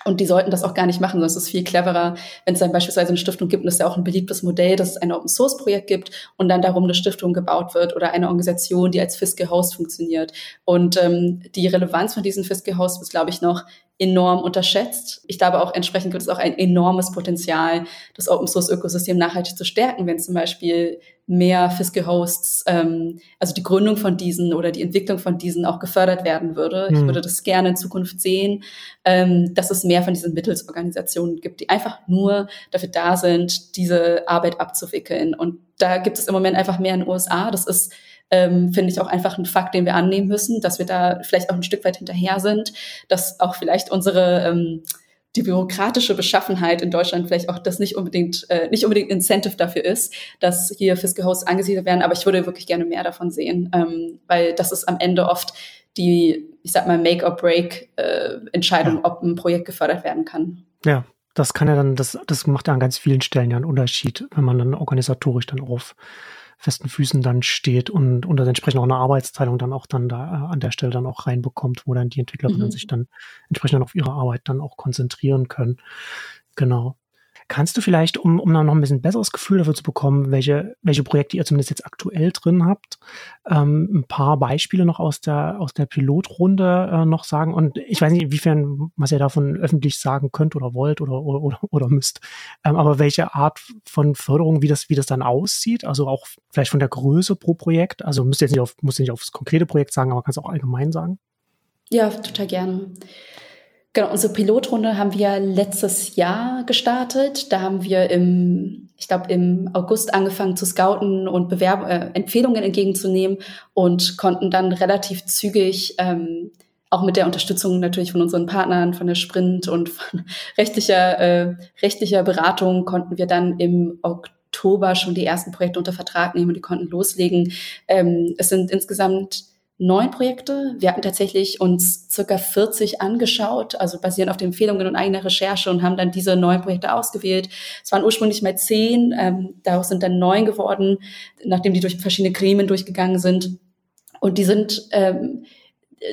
Und die sollten das auch gar nicht machen, es ist viel cleverer, wenn es dann beispielsweise eine Stiftung gibt, und das ist ja auch ein beliebtes Modell, dass es ein Open Source Projekt gibt und dann darum eine Stiftung gebaut wird oder eine Organisation, die als Fiscal Host funktioniert. Und ähm, die Relevanz von diesen Fiscal Hosts ist, glaube ich, noch enorm unterschätzt. Ich glaube auch entsprechend gibt es auch ein enormes Potenzial, das Open Source Ökosystem nachhaltig zu stärken, wenn zum Beispiel mehr Fiscal Hosts, ähm, also die Gründung von diesen oder die Entwicklung von diesen auch gefördert werden würde. Mhm. Ich hm. würde das gerne in Zukunft sehen, ähm, dass es mehr von diesen Mittelsorganisationen gibt, die einfach nur dafür da sind, diese Arbeit abzuwickeln. Und da gibt es im Moment einfach mehr in den USA. Das ist ähm, finde ich auch einfach ein Fakt, den wir annehmen müssen, dass wir da vielleicht auch ein Stück weit hinterher sind, dass auch vielleicht unsere ähm, die bürokratische Beschaffenheit in Deutschland vielleicht auch das nicht unbedingt äh, nicht unbedingt Incentive dafür ist, dass hier Fiscal Hosts angesiedelt werden. Aber ich würde wirklich gerne mehr davon sehen, ähm, weil das ist am Ende oft die, ich sag mal, Make-or-Break-Entscheidung, äh, ob ein Projekt gefördert werden kann. Ja, das kann ja dann, das, das macht ja an ganz vielen Stellen ja einen Unterschied, wenn man dann organisatorisch dann auf festen Füßen dann steht und, und entsprechend auch eine Arbeitsteilung dann auch dann da äh, an der Stelle dann auch reinbekommt, wo dann die Entwicklerinnen mhm. sich dann entsprechend auf ihre Arbeit dann auch konzentrieren können. Genau. Kannst du vielleicht, um, um noch ein bisschen besseres Gefühl dafür zu bekommen, welche, welche Projekte ihr zumindest jetzt aktuell drin habt, ähm, ein paar Beispiele noch aus der, aus der Pilotrunde äh, noch sagen? Und ich weiß nicht, inwiefern, was ihr davon öffentlich sagen könnt oder wollt oder, oder, oder, müsst, ähm, aber welche Art von Förderung, wie das, wie das dann aussieht, also auch vielleicht von der Größe pro Projekt, also müsst ihr jetzt nicht auf, musst ihr nicht aufs konkrete Projekt sagen, aber kannst auch allgemein sagen? Ja, total gerne. Genau, unsere Pilotrunde haben wir letztes Jahr gestartet. Da haben wir im ich glaube, im August angefangen zu scouten und Bewerb äh, Empfehlungen entgegenzunehmen und konnten dann relativ zügig ähm, auch mit der Unterstützung natürlich von unseren Partnern, von der Sprint und von (laughs) rechtlicher, äh, rechtlicher Beratung konnten wir dann im Oktober schon die ersten Projekte unter Vertrag nehmen und die konnten loslegen. Ähm, es sind insgesamt neun Projekte. Wir hatten tatsächlich uns circa 40 angeschaut, also basierend auf den Empfehlungen und eigener Recherche und haben dann diese neun Projekte ausgewählt. Es waren ursprünglich mal zehn, ähm, daraus sind dann neun geworden, nachdem die durch verschiedene Gremien durchgegangen sind. Und die sind, ähm,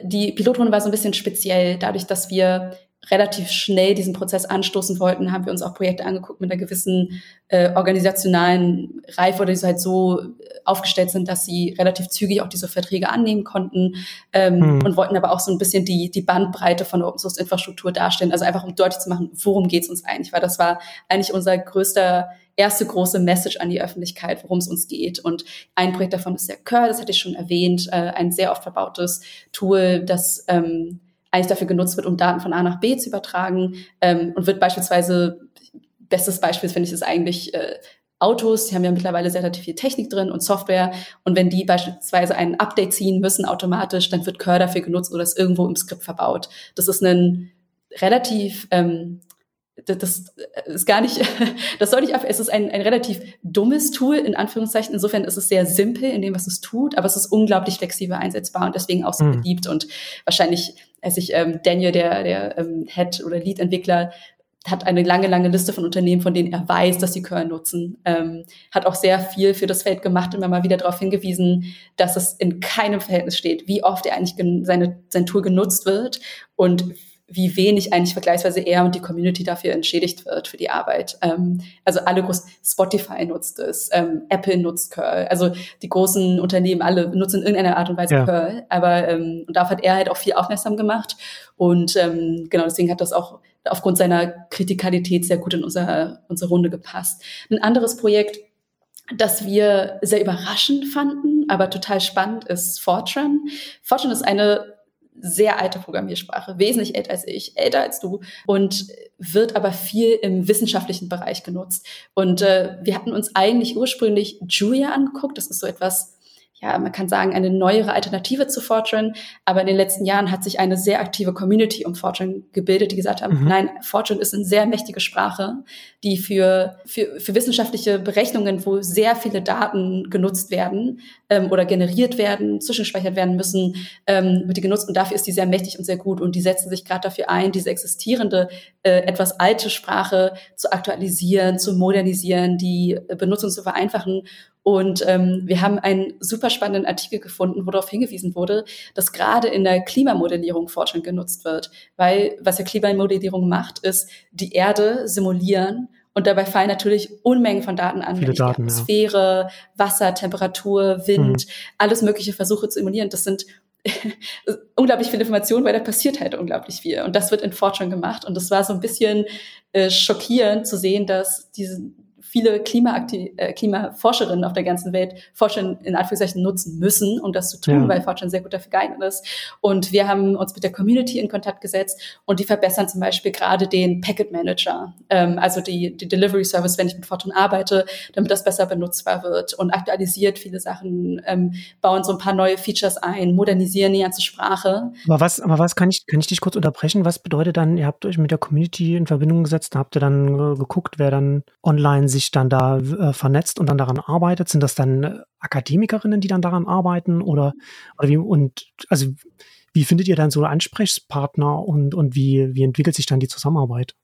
die Pilotrunde war so ein bisschen speziell, dadurch, dass wir relativ schnell diesen Prozess anstoßen wollten, haben wir uns auch Projekte angeguckt mit einer gewissen äh, organisationalen Reife oder die halt so äh, aufgestellt sind, dass sie relativ zügig auch diese Verträge annehmen konnten ähm, hm. und wollten aber auch so ein bisschen die, die Bandbreite von der Open Source Infrastruktur darstellen. Also einfach um deutlich zu machen, worum geht es uns eigentlich, weil das war eigentlich unser größter erste große Message an die Öffentlichkeit, worum es uns geht. Und ein Projekt davon ist der Curl, das hatte ich schon erwähnt, äh, ein sehr oft verbautes Tool, das ähm, eigentlich dafür genutzt wird, um Daten von A nach B zu übertragen ähm, und wird beispielsweise, bestes Beispiel finde ich ist eigentlich äh, Autos, die haben ja mittlerweile sehr, sehr viel Technik drin und Software. Und wenn die beispielsweise ein Update ziehen müssen automatisch, dann wird Curl dafür genutzt oder ist irgendwo im Skript verbaut. Das ist ein relativ ähm, das ist gar nicht, (laughs) das soll nicht ab, es ist ein, ein relativ dummes Tool, in Anführungszeichen. Insofern ist es sehr simpel in dem, was es tut, aber es ist unglaublich flexibel einsetzbar und deswegen auch so mhm. beliebt. Und wahrscheinlich, als ich ähm, Daniel, der, der ähm, Head- oder Lead-Entwickler, hat eine lange, lange Liste von Unternehmen, von denen er weiß, dass sie Kern nutzen. Ähm, hat auch sehr viel für das Feld gemacht und immer mal wieder darauf hingewiesen, dass es in keinem Verhältnis steht, wie oft er eigentlich seine, sein Tool genutzt wird und wie wenig eigentlich vergleichsweise er und die Community dafür entschädigt wird für die Arbeit. Ähm, also alle groß, Spotify nutzt es, ähm, Apple nutzt Curl, also die großen Unternehmen alle nutzen in irgendeiner Art und Weise ja. Curl, aber ähm, und darauf hat er halt auch viel aufmerksam gemacht und ähm, genau deswegen hat das auch aufgrund seiner Kritikalität sehr gut in unsere, unsere Runde gepasst. Ein anderes Projekt, das wir sehr überraschend fanden, aber total spannend ist Fortran. Fortran ist eine sehr alte Programmiersprache, wesentlich älter als ich, älter als du und wird aber viel im wissenschaftlichen Bereich genutzt. Und äh, wir hatten uns eigentlich ursprünglich Julia angeguckt. Das ist so etwas ja, man kann sagen, eine neuere Alternative zu Fortran. Aber in den letzten Jahren hat sich eine sehr aktive Community um Fortran gebildet, die gesagt haben, mhm. nein, Fortran ist eine sehr mächtige Sprache, die für, für, für wissenschaftliche Berechnungen, wo sehr viele Daten genutzt werden ähm, oder generiert werden, zwischenspeichert werden müssen, ähm, wird die genutzt. Und dafür ist die sehr mächtig und sehr gut. Und die setzen sich gerade dafür ein, diese existierende, äh, etwas alte Sprache zu aktualisieren, zu modernisieren, die Benutzung zu vereinfachen und ähm, wir haben einen super spannenden Artikel gefunden, wo darauf hingewiesen wurde, dass gerade in der Klimamodellierung Fortran genutzt wird. Weil was ja Klimamodellierung macht, ist die Erde simulieren und dabei fallen natürlich Unmengen von Daten an. Viele Daten, Atmosphäre, ja. Wasser, Temperatur, Wind, mhm. alles mögliche Versuche zu simulieren. Das sind (laughs) unglaublich viele Informationen, weil da passiert halt unglaublich viel. Und das wird in Fortran gemacht. Und das war so ein bisschen äh, schockierend zu sehen, dass diese, viele Klimaaktiv äh, Klimaforscherinnen auf der ganzen Welt Forschern in Anführungszeichen nutzen müssen, um das zu tun, ja. weil Forschern sehr gut dafür geeignet ist. Und wir haben uns mit der Community in Kontakt gesetzt und die verbessern zum Beispiel gerade den Packet Manager, ähm, also die, die Delivery Service, wenn ich mit Fortran arbeite, damit das besser benutzbar wird und aktualisiert viele Sachen, ähm, bauen so ein paar neue Features ein, modernisieren die ganze Sprache. Aber was, aber was kann ich, kann ich dich kurz unterbrechen? Was bedeutet dann, ihr habt euch mit der Community in Verbindung gesetzt, habt ihr dann äh, geguckt, wer dann online sich sich dann da äh, vernetzt und dann daran arbeitet? Sind das dann äh, Akademikerinnen, die dann daran arbeiten oder, oder wie, und also wie findet ihr dann so Ansprechpartner und, und wie, wie entwickelt sich dann die Zusammenarbeit?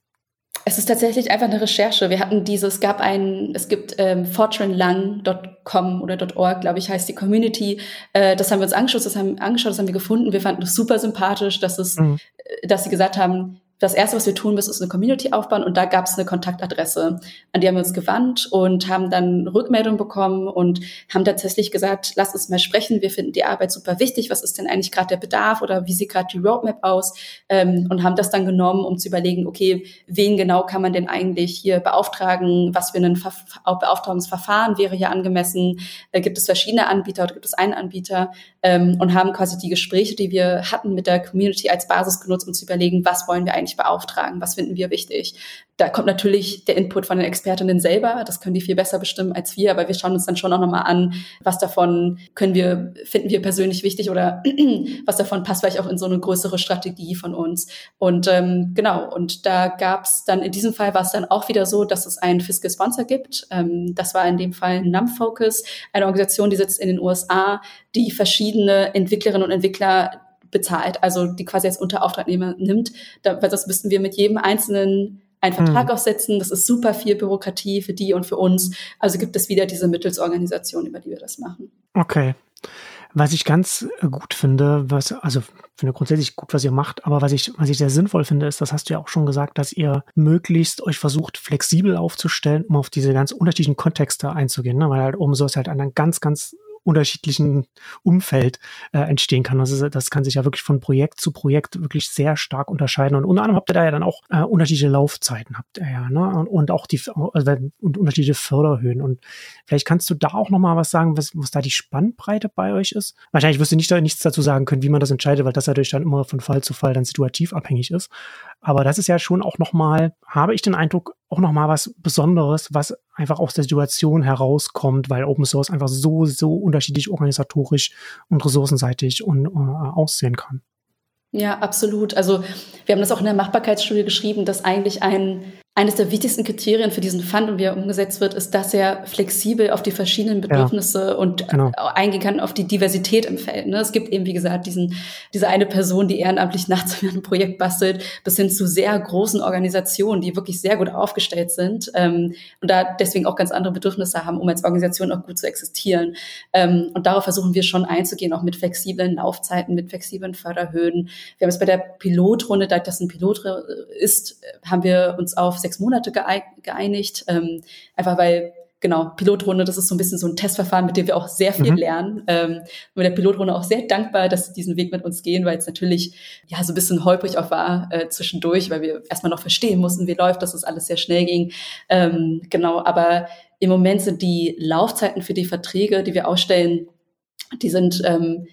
Es ist tatsächlich einfach eine Recherche. Wir hatten dieses, es gab ein, es gibt ähm, fortranlang.com oder .org, glaube ich, heißt die Community. Äh, das haben wir uns angeschaut, das haben, angeschaut, das haben wir gefunden. Wir fanden es super sympathisch, dass es, mhm. Äh, dass sie gesagt haben, das erste, was wir tun müssen, ist eine Community aufbauen. Und da gab es eine Kontaktadresse, an die haben wir uns gewandt und haben dann Rückmeldung bekommen und haben tatsächlich gesagt, lass uns mal sprechen, wir finden die Arbeit super wichtig, was ist denn eigentlich gerade der Bedarf oder wie sieht gerade die Roadmap aus? Ähm, und haben das dann genommen, um zu überlegen, okay, wen genau kann man denn eigentlich hier beauftragen, was für ein Ver Beauftragungsverfahren wäre hier angemessen, äh, gibt es verschiedene Anbieter oder gibt es einen Anbieter? Ähm, und haben quasi die Gespräche, die wir hatten mit der Community als Basis genutzt, um zu überlegen, was wollen wir eigentlich eigentlich beauftragen? Was finden wir wichtig? Da kommt natürlich der Input von den Expertinnen selber. Das können die viel besser bestimmen als wir. Aber wir schauen uns dann schon auch nochmal an, was davon können wir, finden wir persönlich wichtig oder (clears throat) was davon passt vielleicht auch in so eine größere Strategie von uns. Und ähm, genau, und da gab es dann, in diesem Fall war es dann auch wieder so, dass es einen Fiscal Sponsor gibt. Ähm, das war in dem Fall NumFocus, eine Organisation, die sitzt in den USA, die verschiedene Entwicklerinnen und Entwickler bezahlt, also die quasi als Unterauftragnehmer nimmt, da, weil das müssten wir mit jedem einzelnen einen Vertrag mhm. aufsetzen. Das ist super viel Bürokratie für die und für uns. Also gibt es wieder diese Mittelsorganisation, über die wir das machen. Okay. Was ich ganz gut finde, was, also finde grundsätzlich gut, was ihr macht, aber was ich, was ich sehr sinnvoll finde, ist, das hast du ja auch schon gesagt, dass ihr möglichst euch versucht, flexibel aufzustellen, um auf diese ganz unterschiedlichen Kontexte einzugehen, ne? weil halt oben so ist halt an einer ganz, ganz unterschiedlichen Umfeld äh, entstehen kann. Also das kann sich ja wirklich von Projekt zu Projekt wirklich sehr stark unterscheiden. Und unter anderem habt ihr da ja dann auch äh, unterschiedliche Laufzeiten, habt ihr ja, ne? Und, und auch die also, und unterschiedliche Förderhöhen. Und vielleicht kannst du da auch noch mal was sagen, was, was da die Spannbreite bei euch ist. Wahrscheinlich wirst du nicht, nichts dazu sagen können, wie man das entscheidet, weil das natürlich dann immer von Fall zu Fall dann situativ abhängig ist. Aber das ist ja schon auch noch mal, habe ich den Eindruck, auch noch mal was Besonderes, was einfach aus der Situation herauskommt, weil Open Source einfach so, so unterschiedlich organisatorisch und ressourcenseitig und, äh, aussehen kann. Ja, absolut. Also wir haben das auch in der Machbarkeitsstudie geschrieben, dass eigentlich ein eines der wichtigsten Kriterien für diesen Fund und wie er umgesetzt wird, ist, dass er flexibel auf die verschiedenen Bedürfnisse ja, und genau. eingehen kann auf die Diversität im Feld. Ne? Es gibt eben, wie gesagt, diesen, diese eine Person, die ehrenamtlich nachts ein Projekt bastelt, bis hin zu sehr großen Organisationen, die wirklich sehr gut aufgestellt sind ähm, und da deswegen auch ganz andere Bedürfnisse haben, um als Organisation auch gut zu existieren. Ähm, und darauf versuchen wir schon einzugehen, auch mit flexiblen Laufzeiten, mit flexiblen Förderhöhen. Wir haben es bei der Pilotrunde, da das ein Pilot ist, haben wir uns auf sechs Monate geeinigt, ähm, einfach weil genau, Pilotrunde, das ist so ein bisschen so ein Testverfahren, mit dem wir auch sehr viel mhm. lernen. Ähm, mit der Pilotrunde auch sehr dankbar, dass sie diesen Weg mit uns gehen, weil es natürlich ja so ein bisschen holprig auch war äh, zwischendurch, weil wir erstmal noch verstehen mussten, wie läuft, dass es das alles sehr schnell ging. Ähm, genau, aber im Moment sind die Laufzeiten für die Verträge, die wir ausstellen, die sind ähm,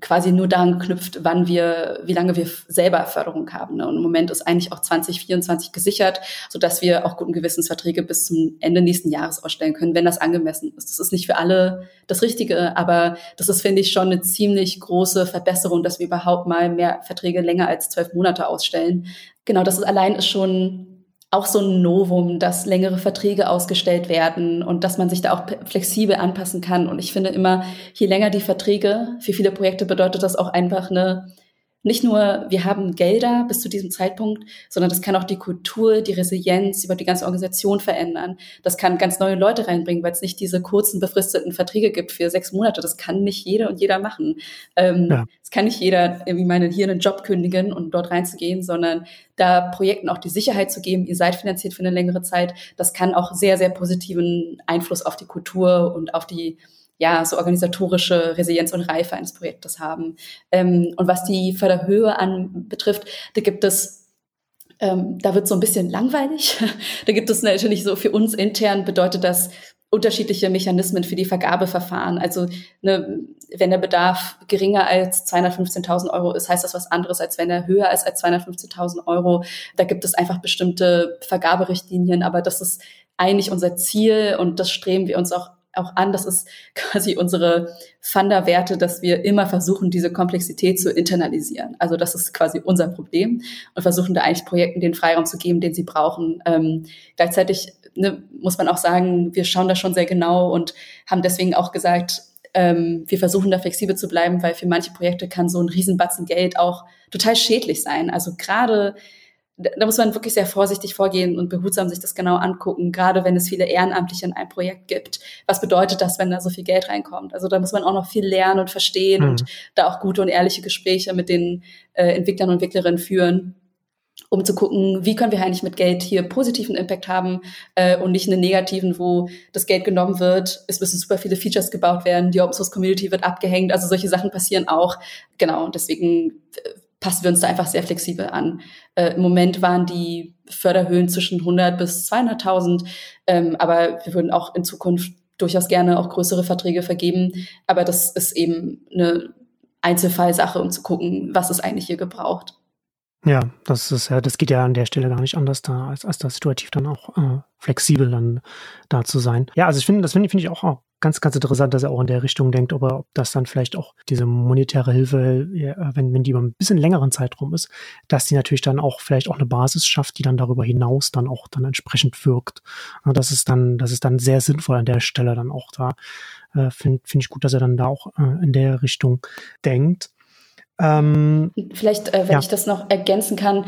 quasi nur daran geknüpft, wann wir, wie lange wir selber Förderung haben. Ne? Und im Moment ist eigentlich auch 2024 gesichert, so dass wir auch guten Gewissensverträge bis zum Ende nächsten Jahres ausstellen können, wenn das angemessen ist. Das ist nicht für alle das Richtige, aber das ist, finde ich, schon eine ziemlich große Verbesserung, dass wir überhaupt mal mehr Verträge länger als zwölf Monate ausstellen. Genau, das ist allein ist schon auch so ein Novum, dass längere Verträge ausgestellt werden und dass man sich da auch flexibel anpassen kann. Und ich finde immer, je länger die Verträge, für viele Projekte bedeutet das auch einfach eine nicht nur, wir haben Gelder bis zu diesem Zeitpunkt, sondern das kann auch die Kultur, die Resilienz über die ganze Organisation verändern. Das kann ganz neue Leute reinbringen, weil es nicht diese kurzen, befristeten Verträge gibt für sechs Monate. Das kann nicht jeder und jeder machen. Ähm, ja. Es kann nicht jeder irgendwie meinen, hier einen Job kündigen und dort reinzugehen, sondern da Projekten auch die Sicherheit zu geben, ihr seid finanziert für eine längere Zeit, das kann auch sehr, sehr positiven Einfluss auf die Kultur und auf die ja, so organisatorische Resilienz und Reife eines Projektes haben. Ähm, und was die Förderhöhe an betrifft, da gibt es ähm, da wird so ein bisschen langweilig. (laughs) da gibt es natürlich so für uns intern bedeutet das unterschiedliche Mechanismen für die Vergabeverfahren. Also ne, wenn der Bedarf geringer als 215.000 Euro ist, heißt das was anderes, als wenn er höher ist als 215.000 Euro. Da gibt es einfach bestimmte Vergaberichtlinien, aber das ist eigentlich unser Ziel und das streben wir uns auch auch an. Das ist (laughs) quasi unsere Funder-Werte, dass wir immer versuchen, diese Komplexität zu internalisieren. Also das ist quasi unser Problem und versuchen da eigentlich Projekten den Freiraum zu geben, den sie brauchen. Ähm, gleichzeitig ne, muss man auch sagen, wir schauen da schon sehr genau und haben deswegen auch gesagt, ähm, wir versuchen da flexibel zu bleiben, weil für manche Projekte kann so ein Riesenbatzen Geld auch total schädlich sein. Also gerade da muss man wirklich sehr vorsichtig vorgehen und behutsam sich das genau angucken, gerade wenn es viele Ehrenamtliche in einem Projekt gibt. Was bedeutet das, wenn da so viel Geld reinkommt? Also da muss man auch noch viel lernen und verstehen mhm. und da auch gute und ehrliche Gespräche mit den äh, Entwicklern und Entwicklerinnen führen, um zu gucken, wie können wir eigentlich mit Geld hier positiven Impact haben äh, und nicht einen negativen, wo das Geld genommen wird, es müssen super viele Features gebaut werden, die Open Source Community wird abgehängt, also solche Sachen passieren auch. Genau, deswegen äh, passen wir uns da einfach sehr flexibel an. Äh, Im Moment waren die Förderhöhen zwischen 100 bis 200.000, ähm, aber wir würden auch in Zukunft durchaus gerne auch größere Verträge vergeben. Aber das ist eben eine Einzelfallsache, um zu gucken, was ist eigentlich hier gebraucht. Ja, das ist ja, das geht ja an der Stelle gar nicht anders da, als, als da situativ dann auch äh, flexibel dann da zu sein. Ja, also ich finde, das finde find ich auch ganz, ganz interessant, dass er auch in der Richtung denkt, ob, er, ob das dann vielleicht auch diese monetäre Hilfe, wenn, wenn die über ein bisschen längeren Zeitraum ist, dass die natürlich dann auch vielleicht auch eine Basis schafft, die dann darüber hinaus dann auch dann entsprechend wirkt. Und das ist dann, das ist dann sehr sinnvoll an der Stelle dann auch da. Äh, finde find ich gut, dass er dann da auch äh, in der Richtung denkt. Ähm, Vielleicht, äh, wenn ja. ich das noch ergänzen kann,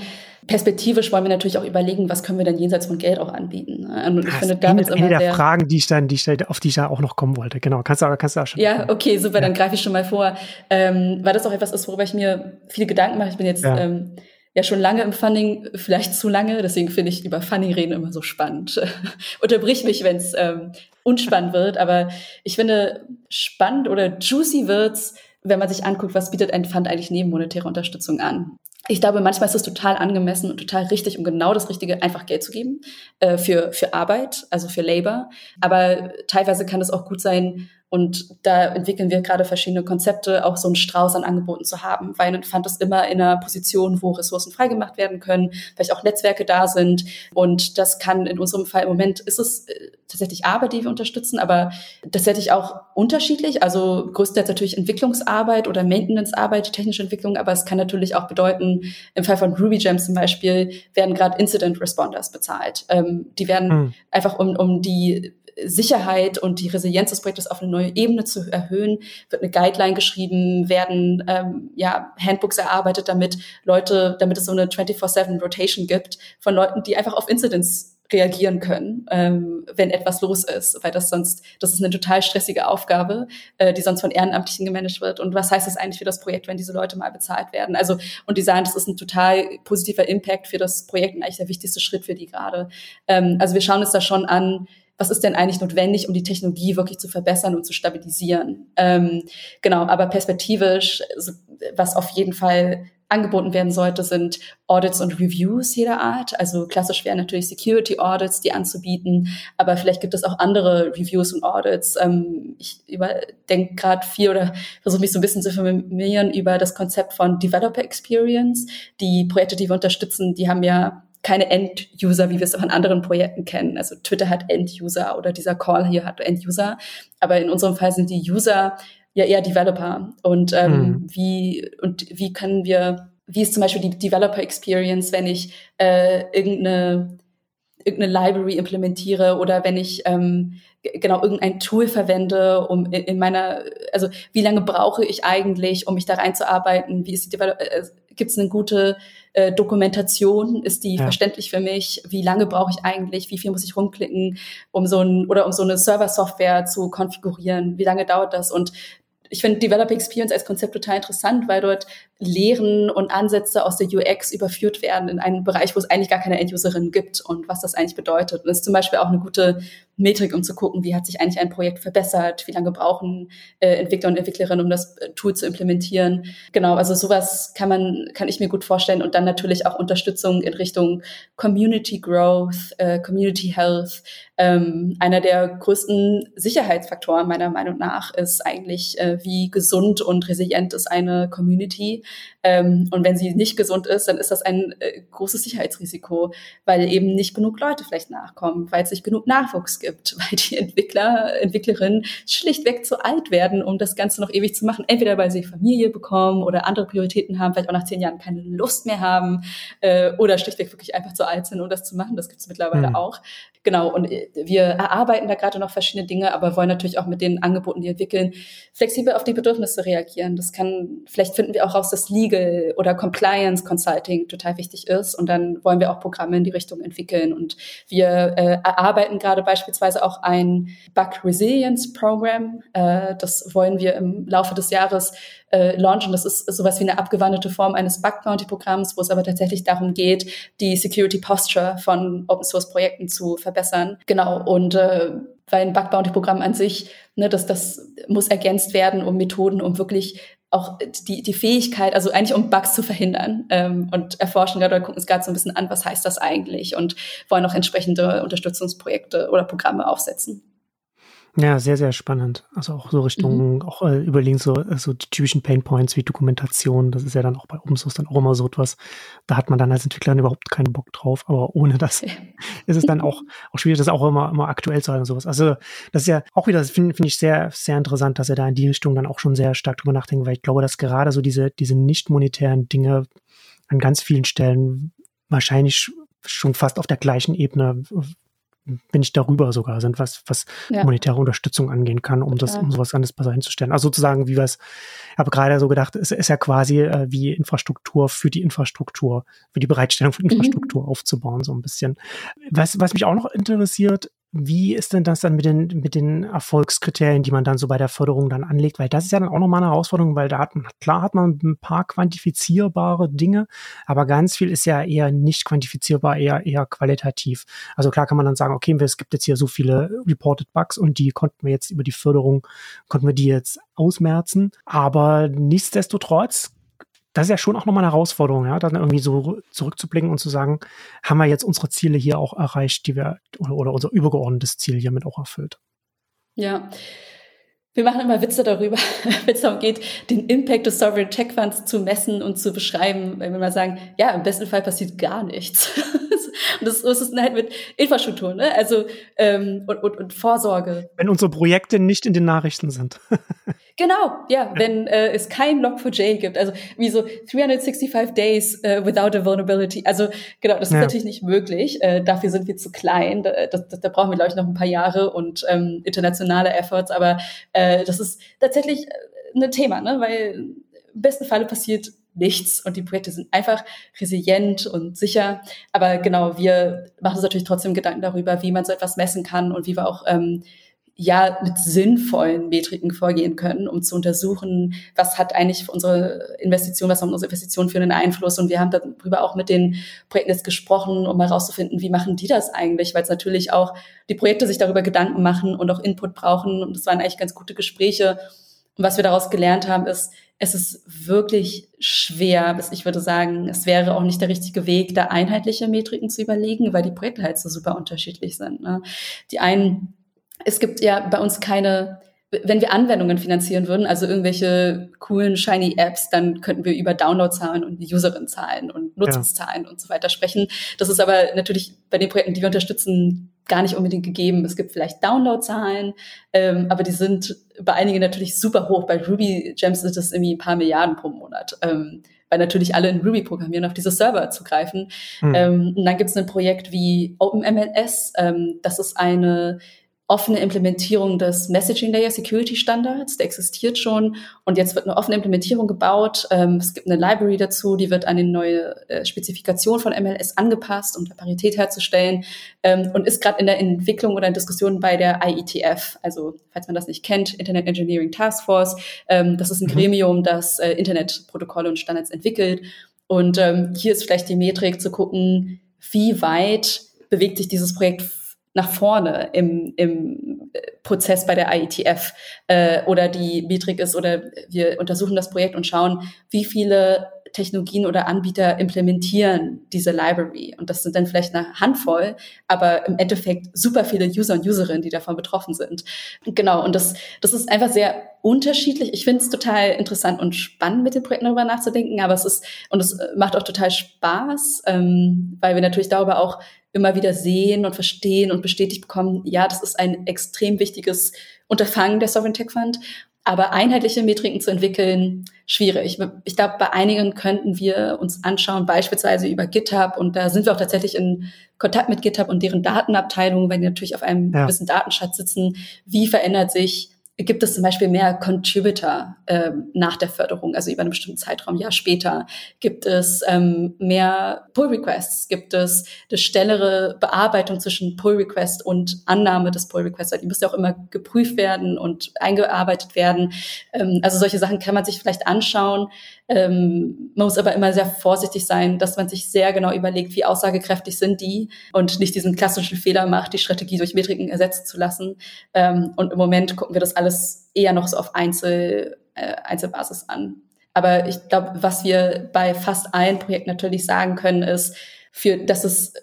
perspektivisch wollen wir natürlich auch überlegen, was können wir denn jenseits von Geld auch anbieten. Ne? Und ich das finde, damit eine, eine der, der Fragen, die ich dann, die ich, auf die ich ja auch noch kommen wollte. Genau, kannst du, kannst du auch schon. Ja, okay, super, ja. dann greife ich schon mal vor, ähm, weil das auch etwas ist, worüber ich mir viele Gedanken mache. Ich bin jetzt ja. Ähm, ja schon lange im Funding, vielleicht zu lange, deswegen finde ich über Funding reden immer so spannend. (laughs) Unterbrich mich, wenn es ähm, unspannend wird, aber ich finde spannend oder juicy wird's, wenn man sich anguckt, was bietet ein Fund eigentlich neben monetäre Unterstützung an. Ich glaube, manchmal ist es total angemessen und total richtig, um genau das Richtige einfach Geld zu geben äh, für, für Arbeit, also für Labor. Aber teilweise kann es auch gut sein, und da entwickeln wir gerade verschiedene Konzepte, auch so einen Strauß an Angeboten zu haben. Weil fand es immer in einer Position, wo Ressourcen freigemacht werden können, vielleicht auch Netzwerke da sind. Und das kann in unserem Fall im Moment ist es äh, tatsächlich Arbeit, die wir unterstützen, aber tatsächlich auch unterschiedlich. Also größtenteils natürlich Entwicklungsarbeit oder Maintenance-Arbeit, technische Entwicklung, aber es kann natürlich auch bedeuten, im Fall von Ruby Gems zum Beispiel werden gerade Incident Responders bezahlt. Ähm, die werden mhm. einfach um, um die Sicherheit und die Resilienz des Projektes auf eine neue Ebene zu erhöhen, wird eine Guideline geschrieben, werden ähm, ja Handbooks erarbeitet, damit Leute, damit es so eine 24/7 Rotation gibt von Leuten, die einfach auf Incidents reagieren können, ähm, wenn etwas los ist, weil das sonst, das ist eine total stressige Aufgabe, äh, die sonst von Ehrenamtlichen gemanagt wird. Und was heißt das eigentlich für das Projekt, wenn diese Leute mal bezahlt werden? Also, und die sagen, das ist ein total positiver Impact für das Projekt und eigentlich der wichtigste Schritt für die gerade. Ähm, also wir schauen uns da schon an, was ist denn eigentlich notwendig, um die Technologie wirklich zu verbessern und zu stabilisieren. Ähm, genau, aber perspektivisch, was auf jeden Fall angeboten werden sollte, sind Audits und Reviews jeder Art. Also klassisch wären natürlich Security Audits, die anzubieten, aber vielleicht gibt es auch andere Reviews und Audits. Ähm, ich überdenke gerade viel oder versuche mich so ein bisschen zu informieren über das Konzept von Developer Experience. Die Projekte, die wir unterstützen, die haben ja keine End-User, wie wir es auch in anderen Projekten kennen. Also Twitter hat End-User oder dieser Call hier hat End-User. Aber in unserem Fall sind die User ja eher Developer. Und ähm, mhm. wie und wie können wir, wie ist zum Beispiel die Developer Experience, wenn ich äh, irgendeine irgendeine Library implementiere oder wenn ich ähm, genau irgendein Tool verwende, um in, in, meiner, also wie lange brauche ich eigentlich, um mich da reinzuarbeiten? Wie ist die Develop äh, Gibt es eine gute äh, Dokumentation? Ist die ja. verständlich für mich? Wie lange brauche ich eigentlich? Wie viel muss ich rumklicken, um so ein oder um so eine Server-Software zu konfigurieren? Wie lange dauert das? Und ich finde Developer Experience als Konzept total interessant, weil dort Lehren und Ansätze aus der UX überführt werden in einen Bereich, wo es eigentlich gar keine Enduserin gibt und was das eigentlich bedeutet. Und das ist zum Beispiel auch eine gute Metrik, um zu gucken, wie hat sich eigentlich ein Projekt verbessert, wie lange brauchen äh, Entwickler und Entwicklerinnen, um das äh, Tool zu implementieren. Genau, also sowas kann man, kann ich mir gut vorstellen und dann natürlich auch Unterstützung in Richtung Community Growth, äh, Community Health. Ähm, einer der größten Sicherheitsfaktoren meiner Meinung nach ist eigentlich, äh, wie gesund und resilient ist eine Community. Ähm, und wenn sie nicht gesund ist, dann ist das ein äh, großes Sicherheitsrisiko, weil eben nicht genug Leute vielleicht nachkommen, weil es nicht genug Nachwuchs gibt, (laughs) weil die Entwickler, Entwicklerinnen schlichtweg zu alt werden, um das Ganze noch ewig zu machen. Entweder weil sie Familie bekommen oder andere Prioritäten haben, vielleicht auch nach zehn Jahren keine Lust mehr haben äh, oder schlichtweg wirklich einfach zu alt sind, um das zu machen. Das gibt es mittlerweile mhm. auch. Genau, und äh, wir erarbeiten da gerade noch verschiedene Dinge, aber wollen natürlich auch mit den Angeboten, die entwickeln, flexibel auf die Bedürfnisse reagieren. Das kann, vielleicht finden wir auch raus, dass Legal oder Compliance Consulting total wichtig ist und dann wollen wir auch Programme in die Richtung entwickeln und wir äh, erarbeiten gerade beispielsweise auch ein Bug Resilience Program. Äh, das wollen wir im Laufe des Jahres äh, launchen. Das ist sowas wie eine abgewandelte Form eines Bug Bounty Programms, wo es aber tatsächlich darum geht, die Security Posture von Open Source Projekten zu verbessern. Genau. Und äh, weil ein Bug Bounty Programm an sich, ne, das, das muss ergänzt werden um Methoden, um wirklich auch die, die Fähigkeit, also eigentlich um Bugs zu verhindern ähm, und erforschen gerade oder gucken uns gerade so ein bisschen an, was heißt das eigentlich und wollen auch entsprechende Unterstützungsprojekte oder Programme aufsetzen. Ja, sehr, sehr spannend. Also auch so Richtung, mhm. auch äh, überlegen so, äh, so die typischen Pain Points wie Dokumentation. Das ist ja dann auch bei Open Source dann auch immer so etwas. Da hat man dann als Entwickler überhaupt keinen Bock drauf. Aber ohne das ja. (laughs) ist es dann auch, auch schwierig, das auch immer, immer aktuell zu halten und sowas. Also das ist ja auch wieder, das finde find ich sehr, sehr interessant, dass er da in die Richtung dann auch schon sehr stark drüber nachdenkt, weil ich glaube, dass gerade so diese, diese nicht monetären Dinge an ganz vielen Stellen wahrscheinlich schon fast auf der gleichen Ebene wenn nicht darüber sogar sind, was, was ja. monetäre Unterstützung angehen kann, um das, um sowas anderes besser hinzustellen. Also sozusagen, wie wir es, ich habe gerade so gedacht, es ist ja quasi äh, wie Infrastruktur für die Infrastruktur, für die Bereitstellung von mhm. Infrastruktur mhm. aufzubauen, so ein bisschen. Was, was mich auch noch interessiert, wie ist denn das dann mit den, mit den Erfolgskriterien, die man dann so bei der Förderung dann anlegt? Weil das ist ja dann auch nochmal eine Herausforderung, weil da hat man, klar hat man ein paar quantifizierbare Dinge, aber ganz viel ist ja eher nicht quantifizierbar, eher, eher qualitativ. Also klar kann man dann sagen, okay, es gibt jetzt hier so viele Reported Bugs und die konnten wir jetzt über die Förderung, konnten wir die jetzt ausmerzen. Aber nichtsdestotrotz das ist ja schon auch nochmal eine Herausforderung, ja, dann irgendwie so zurückzublicken und zu sagen, haben wir jetzt unsere Ziele hier auch erreicht, die wir, oder, oder unser übergeordnetes Ziel hiermit auch erfüllt. Ja. Wir machen immer Witze darüber, (laughs) wenn es darum geht, den Impact des Sovereign Tech Funds zu messen und zu beschreiben, wenn wir mal sagen, ja, im besten Fall passiert gar nichts. (laughs) und das, das ist halt mit Infrastruktur, ne? Also ähm, und, und, und Vorsorge. Wenn unsere Projekte nicht in den Nachrichten sind. (laughs) Genau, ja, wenn äh, es kein Log4j gibt, also wie so 365 Days uh, without a vulnerability. Also genau, das ist ja. natürlich nicht möglich. Äh, dafür sind wir zu klein. Da, das, da brauchen wir, glaube ich, noch ein paar Jahre und ähm, internationale Efforts. Aber äh, das ist tatsächlich äh, ein Thema, ne? weil im besten Falle passiert nichts und die Projekte sind einfach resilient und sicher. Aber genau, wir machen uns natürlich trotzdem Gedanken darüber, wie man so etwas messen kann und wie wir auch ähm, ja mit sinnvollen Metriken vorgehen können, um zu untersuchen, was hat eigentlich für unsere Investition, was haben unsere Investitionen für einen Einfluss. Und wir haben darüber auch mit den Projekten jetzt gesprochen, um herauszufinden, wie machen die das eigentlich, weil es natürlich auch die Projekte sich darüber Gedanken machen und auch Input brauchen. Und das waren eigentlich ganz gute Gespräche. Und was wir daraus gelernt haben, ist, es ist wirklich schwer, bis ich würde sagen, es wäre auch nicht der richtige Weg, da einheitliche Metriken zu überlegen, weil die Projekte halt so super unterschiedlich sind. Ne? Die einen es gibt ja bei uns keine, wenn wir Anwendungen finanzieren würden, also irgendwelche coolen, shiny Apps, dann könnten wir über Downloadzahlen und Userin-Zahlen und Nutzungszahlen ja. und so weiter sprechen. Das ist aber natürlich bei den Projekten, die wir unterstützen, gar nicht unbedingt gegeben. Es gibt vielleicht Downloadzahlen, ähm, aber die sind bei einigen natürlich super hoch. Bei Ruby Gems sind das irgendwie ein paar Milliarden pro Monat. Ähm, weil natürlich alle in Ruby programmieren, auf diese Server zugreifen. Mhm. Ähm, und dann gibt es ein Projekt wie OpenMLS. Ähm, das ist eine offene Implementierung des Messaging Layer Security Standards, der existiert schon und jetzt wird eine offene Implementierung gebaut. Ähm, es gibt eine Library dazu, die wird an die neue äh, Spezifikation von MLS angepasst, um da Parität herzustellen ähm, und ist gerade in der Entwicklung oder in Diskussion bei der IETF, also falls man das nicht kennt, Internet Engineering Task Force. Ähm, das ist ein mhm. Gremium, das äh, Internetprotokolle und Standards entwickelt und ähm, hier ist vielleicht die Metrik zu gucken, wie weit bewegt sich dieses Projekt nach vorne im, im Prozess bei der IETF äh, oder die Metrik ist oder wir untersuchen das Projekt und schauen, wie viele Technologien oder Anbieter implementieren diese Library. Und das sind dann vielleicht eine Handvoll, aber im Endeffekt super viele User und Userinnen, die davon betroffen sind. Genau, und das, das ist einfach sehr unterschiedlich. Ich finde es total interessant und spannend, mit den Projekten darüber nachzudenken, aber es ist, und es macht auch total Spaß, ähm, weil wir natürlich darüber auch immer wieder sehen und verstehen und bestätigt bekommen, ja, das ist ein extrem wichtiges Unterfangen der Sovereign Tech Fund. Aber einheitliche Metriken zu entwickeln, schwierig. Ich glaube, bei einigen könnten wir uns anschauen, beispielsweise über GitHub. Und da sind wir auch tatsächlich in Kontakt mit GitHub und deren Datenabteilung, weil die natürlich auf einem ja. gewissen Datenschatz sitzen. Wie verändert sich gibt es zum Beispiel mehr Contributor ähm, nach der Förderung, also über einen bestimmten Zeitraum, Jahr später, gibt es ähm, mehr Pull-Requests, gibt es eine schnellere Bearbeitung zwischen Pull-Request und Annahme des Pull-Requests, die müsste auch immer geprüft werden und eingearbeitet werden. Ähm, also solche Sachen kann man sich vielleicht anschauen. Ähm, man muss aber immer sehr vorsichtig sein, dass man sich sehr genau überlegt, wie aussagekräftig sind die und nicht diesen klassischen Fehler macht, die Strategie durch Metriken ersetzen zu lassen. Ähm, und im Moment gucken wir das alles eher noch so auf Einzel, äh, Einzelbasis an. Aber ich glaube, was wir bei fast allen Projekten natürlich sagen können, ist, für, dass es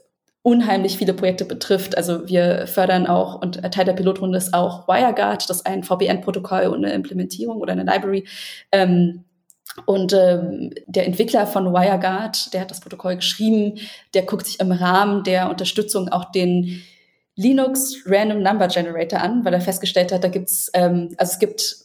unheimlich viele Projekte betrifft. Also wir fördern auch und Teil der Pilotrunde ist auch WireGuard, das ist ein VPN-Protokoll und eine Implementierung oder eine Library. Ähm, und ähm, der Entwickler von WireGuard, der hat das Protokoll geschrieben, der guckt sich im Rahmen der Unterstützung auch den Linux Random Number Generator an, weil er festgestellt hat, da gibt's, ähm, also es gibt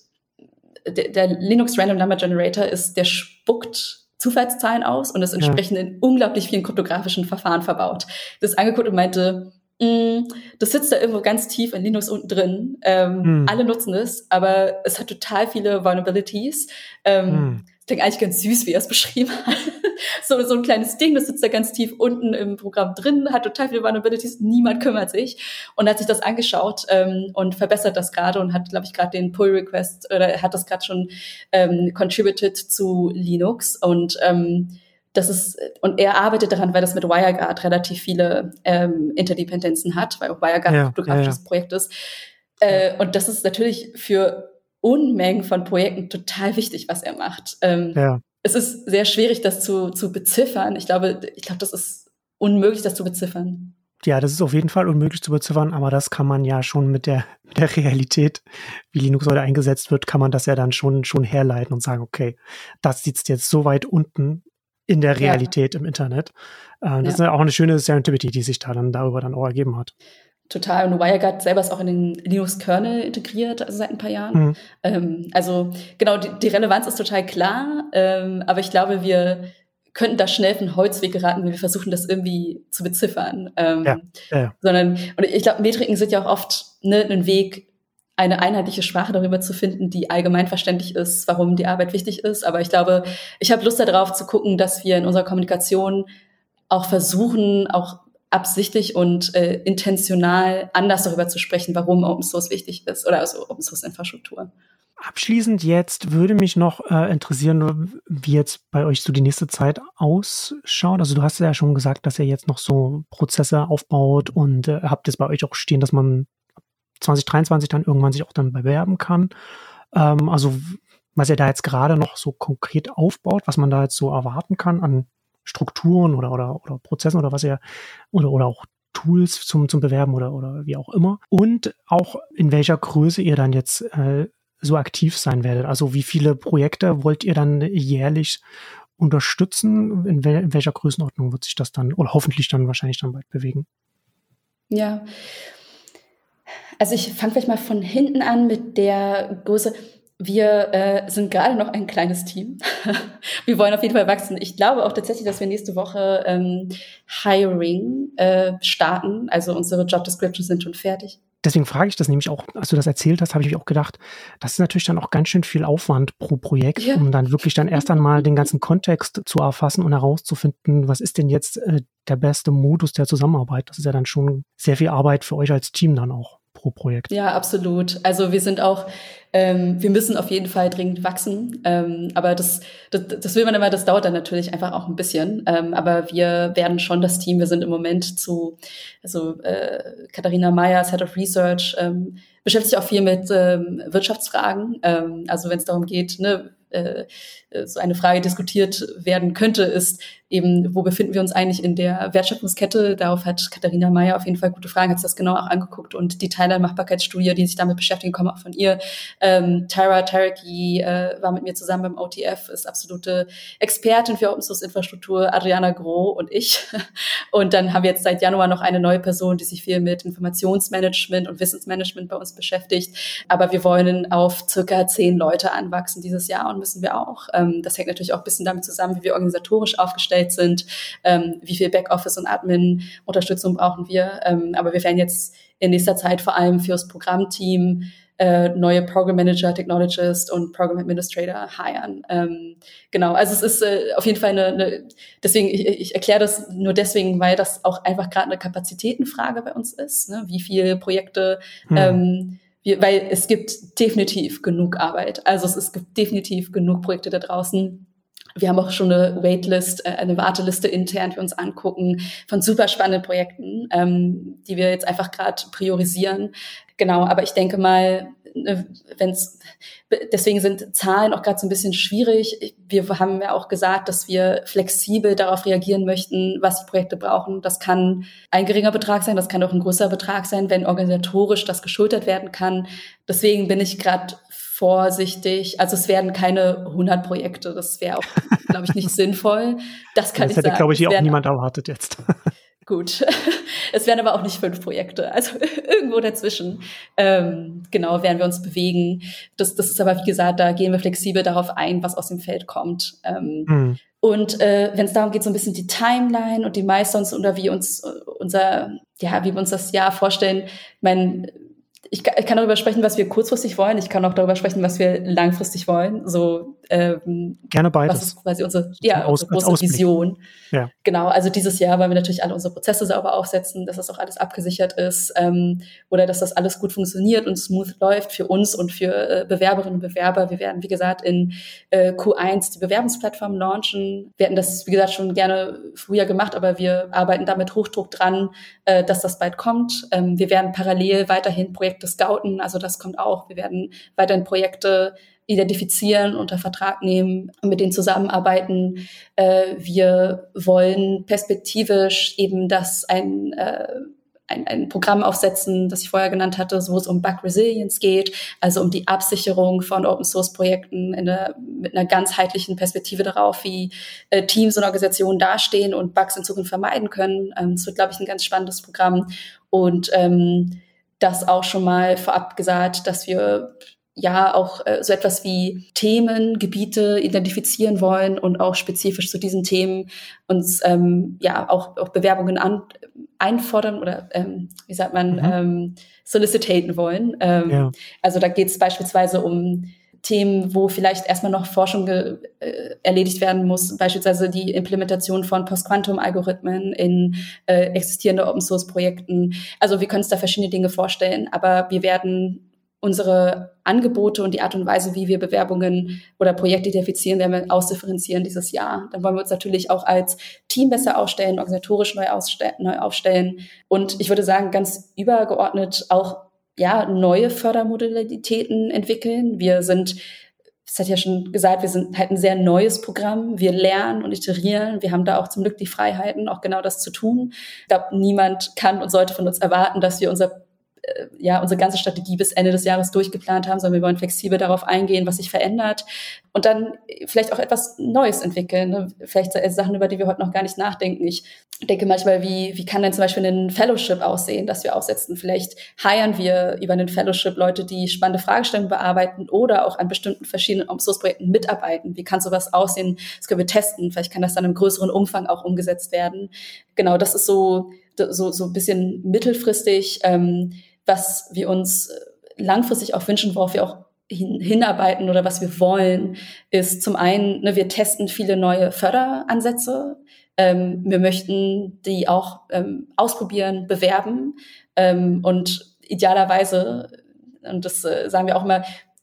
der, der Linux Random Number Generator ist, der spuckt Zufallszahlen aus und ist entsprechend ja. in unglaublich vielen kryptografischen Verfahren verbaut. Das angeguckt und meinte, mm, das sitzt da irgendwo ganz tief in Linux unten drin. Ähm, hm. Alle nutzen es, aber es hat total viele Vulnerabilities. Ähm, hm klingt eigentlich ganz süß, wie er es beschrieben hat. (laughs) so, so ein kleines Ding, das sitzt da ganz tief unten im Programm drin, hat total viele Vulnerabilities, niemand kümmert sich und hat sich das angeschaut ähm, und verbessert das gerade und hat, glaube ich, gerade den Pull-Request oder hat das gerade schon ähm, contributed zu Linux und ähm, das ist, und er arbeitet daran, weil das mit WireGuard relativ viele ähm, Interdependenzen hat, weil auch WireGuard ja, ein kryptografisches ja, ja. Projekt ist. Äh, und das ist natürlich für Unmengen von Projekten total wichtig, was er macht. Ähm, ja. Es ist sehr schwierig, das zu, zu beziffern. Ich glaube, ich glaube, das ist unmöglich, das zu beziffern. Ja, das ist auf jeden Fall unmöglich zu beziffern, aber das kann man ja schon mit der, (laughs) mit der Realität, wie Linux heute eingesetzt wird, kann man das ja dann schon, schon herleiten und sagen, okay, das sitzt jetzt so weit unten in der Realität ja. im Internet. Äh, das ja. ist ja auch eine schöne Serendipity, die sich da dann darüber dann auch ergeben hat total. Und WireGuard selber ist auch in den Linux-Kernel integriert, also seit ein paar Jahren. Mhm. Ähm, also genau, die, die, Relevanz ist total klar, ähm, aber ich glaube, wir könnten da schnell von Holzweg geraten, wenn wir versuchen, das irgendwie zu beziffern. Ähm, ja, ja. Sondern, und ich glaube, Metriken sind ja auch oft ne, ein Weg, eine einheitliche Sprache darüber zu finden, die allgemein verständlich ist, warum die Arbeit wichtig ist. Aber ich glaube, ich habe Lust darauf zu gucken, dass wir in unserer Kommunikation auch versuchen, auch absichtlich und äh, intentional anders darüber zu sprechen, warum Open Source wichtig ist oder also Open Source Infrastruktur. Abschließend jetzt würde mich noch äh, interessieren, wie jetzt bei euch so die nächste Zeit ausschaut. Also du hast ja schon gesagt, dass ihr jetzt noch so Prozesse aufbaut und äh, habt es bei euch auch stehen, dass man 2023 dann irgendwann sich auch dann bewerben kann. Ähm, also was ihr da jetzt gerade noch so konkret aufbaut, was man da jetzt so erwarten kann an Strukturen oder, oder, oder Prozessen oder was ihr, oder, oder auch Tools zum, zum Bewerben oder, oder wie auch immer. Und auch in welcher Größe ihr dann jetzt äh, so aktiv sein werdet. Also wie viele Projekte wollt ihr dann jährlich unterstützen? In, wel in welcher Größenordnung wird sich das dann oder hoffentlich dann wahrscheinlich dann bald bewegen? Ja. Also ich fange vielleicht mal von hinten an mit der Größe. Wir äh, sind gerade noch ein kleines Team. (laughs) wir wollen auf jeden Fall wachsen. Ich glaube auch tatsächlich, dass wir nächste Woche ähm, Hiring äh, starten. Also unsere Job Descriptions sind schon fertig. Deswegen frage ich das nämlich auch, als du das erzählt hast, habe ich mich auch gedacht, das ist natürlich dann auch ganz schön viel Aufwand pro Projekt, ja. um dann wirklich dann erst einmal den ganzen Kontext zu erfassen und herauszufinden, was ist denn jetzt äh, der beste Modus der Zusammenarbeit. Das ist ja dann schon sehr viel Arbeit für euch als Team dann auch pro Projekt. Ja, absolut. Also wir sind auch, ähm, wir müssen auf jeden Fall dringend wachsen. Ähm, aber das, das, das will man immer, das dauert dann natürlich einfach auch ein bisschen. Ähm, aber wir werden schon das Team, wir sind im Moment zu, also äh, Katharina Meyer, Head of Research, ähm, beschäftigt sich auch viel mit ähm, Wirtschaftsfragen. Ähm, also wenn es darum geht, ne, äh, äh, so eine Frage diskutiert werden könnte, ist eben, wo befinden wir uns eigentlich in der Wertschöpfungskette? Darauf hat Katharina Meyer auf jeden Fall gute Fragen, hat sich das genau auch angeguckt und die Thailand-Machbarkeitsstudie, die sich damit beschäftigen, kommen auch von ihr. Ähm, Tara Tareki äh, war mit mir zusammen beim OTF, ist absolute Expertin für Open Source Infrastruktur, Adriana Groh und ich. (laughs) Und dann haben wir jetzt seit Januar noch eine neue Person, die sich viel mit Informationsmanagement und Wissensmanagement bei uns beschäftigt. Aber wir wollen auf circa zehn Leute anwachsen dieses Jahr und müssen wir auch. Ähm, das hängt natürlich auch ein bisschen damit zusammen, wie wir organisatorisch aufgestellt sind, ähm, wie viel Backoffice und Admin-Unterstützung brauchen wir. Ähm, aber wir werden jetzt in nächster Zeit vor allem fürs Programmteam äh, neue Program Manager, Technologist und Program Administrator hiren. Ähm, genau, also es ist äh, auf jeden Fall eine, eine deswegen, ich, ich erkläre das nur deswegen, weil das auch einfach gerade eine Kapazitätenfrage bei uns ist. Ne? Wie viele Projekte hm. ähm, wir, weil es gibt definitiv genug Arbeit. Also es, es gibt definitiv genug Projekte da draußen. Wir haben auch schon eine Waitlist, äh, eine Warteliste intern, wir uns angucken von super spannenden Projekten, ähm, die wir jetzt einfach gerade priorisieren. Genau, aber ich denke mal, ne, wenn es deswegen sind Zahlen auch gerade so ein bisschen schwierig. Wir haben ja auch gesagt, dass wir flexibel darauf reagieren möchten, was die Projekte brauchen. Das kann ein geringer Betrag sein, das kann auch ein größerer Betrag sein, wenn organisatorisch das geschultert werden kann. Deswegen bin ich gerade vorsichtig. Also es werden keine 100 Projekte. Das wäre auch, glaube ich, nicht (laughs) sinnvoll. Das kann das ich hätte, sagen. glaube ich, hier auch niemand erwartet jetzt. (laughs) Gut. Es werden aber auch nicht fünf Projekte. Also (laughs) irgendwo dazwischen. Ähm, genau, werden wir uns bewegen. Das, das ist aber, wie gesagt, da gehen wir flexibel darauf ein, was aus dem Feld kommt. Ähm, hm. Und äh, wenn es darum geht, so ein bisschen die Timeline und die Milestones oder wie uns äh, unser, ja, wie wir uns das Jahr vorstellen, mein ich, ich kann darüber sprechen, was wir kurzfristig wollen. Ich kann auch darüber sprechen, was wir langfristig wollen. So ähm, gerne beides. Was ist quasi unsere, ja, Aus, unsere große Vision. Ja. Genau. Also dieses Jahr wollen wir natürlich alle unsere Prozesse sauber aufsetzen, dass das auch alles abgesichert ist ähm, oder dass das alles gut funktioniert und smooth läuft für uns und für äh, Bewerberinnen und Bewerber. Wir werden, wie gesagt, in äh, Q1 die Bewerbungsplattform launchen. Wir hätten das, wie gesagt, schon gerne früher gemacht, aber wir arbeiten damit Hochdruck dran, äh, dass das bald kommt. Ähm, wir werden parallel weiterhin Projekte scouten, also das kommt auch. Wir werden weiterhin Projekte identifizieren, unter Vertrag nehmen, mit denen zusammenarbeiten. Äh, wir wollen perspektivisch eben das ein äh, ein, ein Programm aufsetzen, das ich vorher genannt hatte, wo es um Bug Resilience geht, also um die Absicherung von Open Source Projekten in der, mit einer ganzheitlichen Perspektive darauf, wie äh, Teams und Organisationen dastehen und Bugs in Zukunft vermeiden können. Ähm, es wird, glaube ich, ein ganz spannendes Programm und ähm, das auch schon mal vorab gesagt, dass wir ja auch äh, so etwas wie Themen, Gebiete identifizieren wollen und auch spezifisch zu diesen Themen uns ähm, ja auch, auch Bewerbungen an, einfordern oder ähm, wie sagt man, mhm. ähm, solicitaten wollen. Ähm, ja. Also da geht es beispielsweise um Themen, wo vielleicht erstmal noch Forschung äh, erledigt werden muss, beispielsweise die Implementation von Post-Quantum-Algorithmen in äh, existierende Open-Source-Projekten. Also wir können uns da verschiedene Dinge vorstellen, aber wir werden unsere Angebote und die Art und Weise, wie wir Bewerbungen oder Projekte identifizieren, werden wir ausdifferenzieren dieses Jahr. Dann wollen wir uns natürlich auch als Team besser aufstellen, organisatorisch neu, neu aufstellen und ich würde sagen, ganz übergeordnet auch ja, neue Fördermodalitäten entwickeln. Wir sind das hat ja schon gesagt, wir sind halt ein sehr neues Programm. Wir lernen und iterieren. Wir haben da auch zum Glück die Freiheiten, auch genau das zu tun. Ich glaube, niemand kann und sollte von uns erwarten, dass wir unser ja, unsere ganze Strategie bis Ende des Jahres durchgeplant haben, sondern wir wollen flexibel darauf eingehen, was sich verändert und dann vielleicht auch etwas Neues entwickeln. Ne? Vielleicht Sachen, über die wir heute noch gar nicht nachdenken. Ich denke manchmal, wie, wie kann denn zum Beispiel ein Fellowship aussehen, das wir aufsetzen? Vielleicht heiern wir über einen Fellowship Leute, die spannende Fragestellungen bearbeiten oder auch an bestimmten verschiedenen Open-Source-Projekten mitarbeiten. Wie kann sowas aussehen? Das können wir testen. Vielleicht kann das dann im größeren Umfang auch umgesetzt werden. Genau, das ist so, so, so ein bisschen mittelfristig. Ähm, was wir uns äh, langfristig auch wünschen, worauf wir auch hin, hinarbeiten oder was wir wollen, ist zum einen, ne, wir testen viele neue Förderansätze. Ähm, wir möchten die auch ähm, ausprobieren, bewerben ähm, und idealerweise, und das äh, sagen wir auch immer,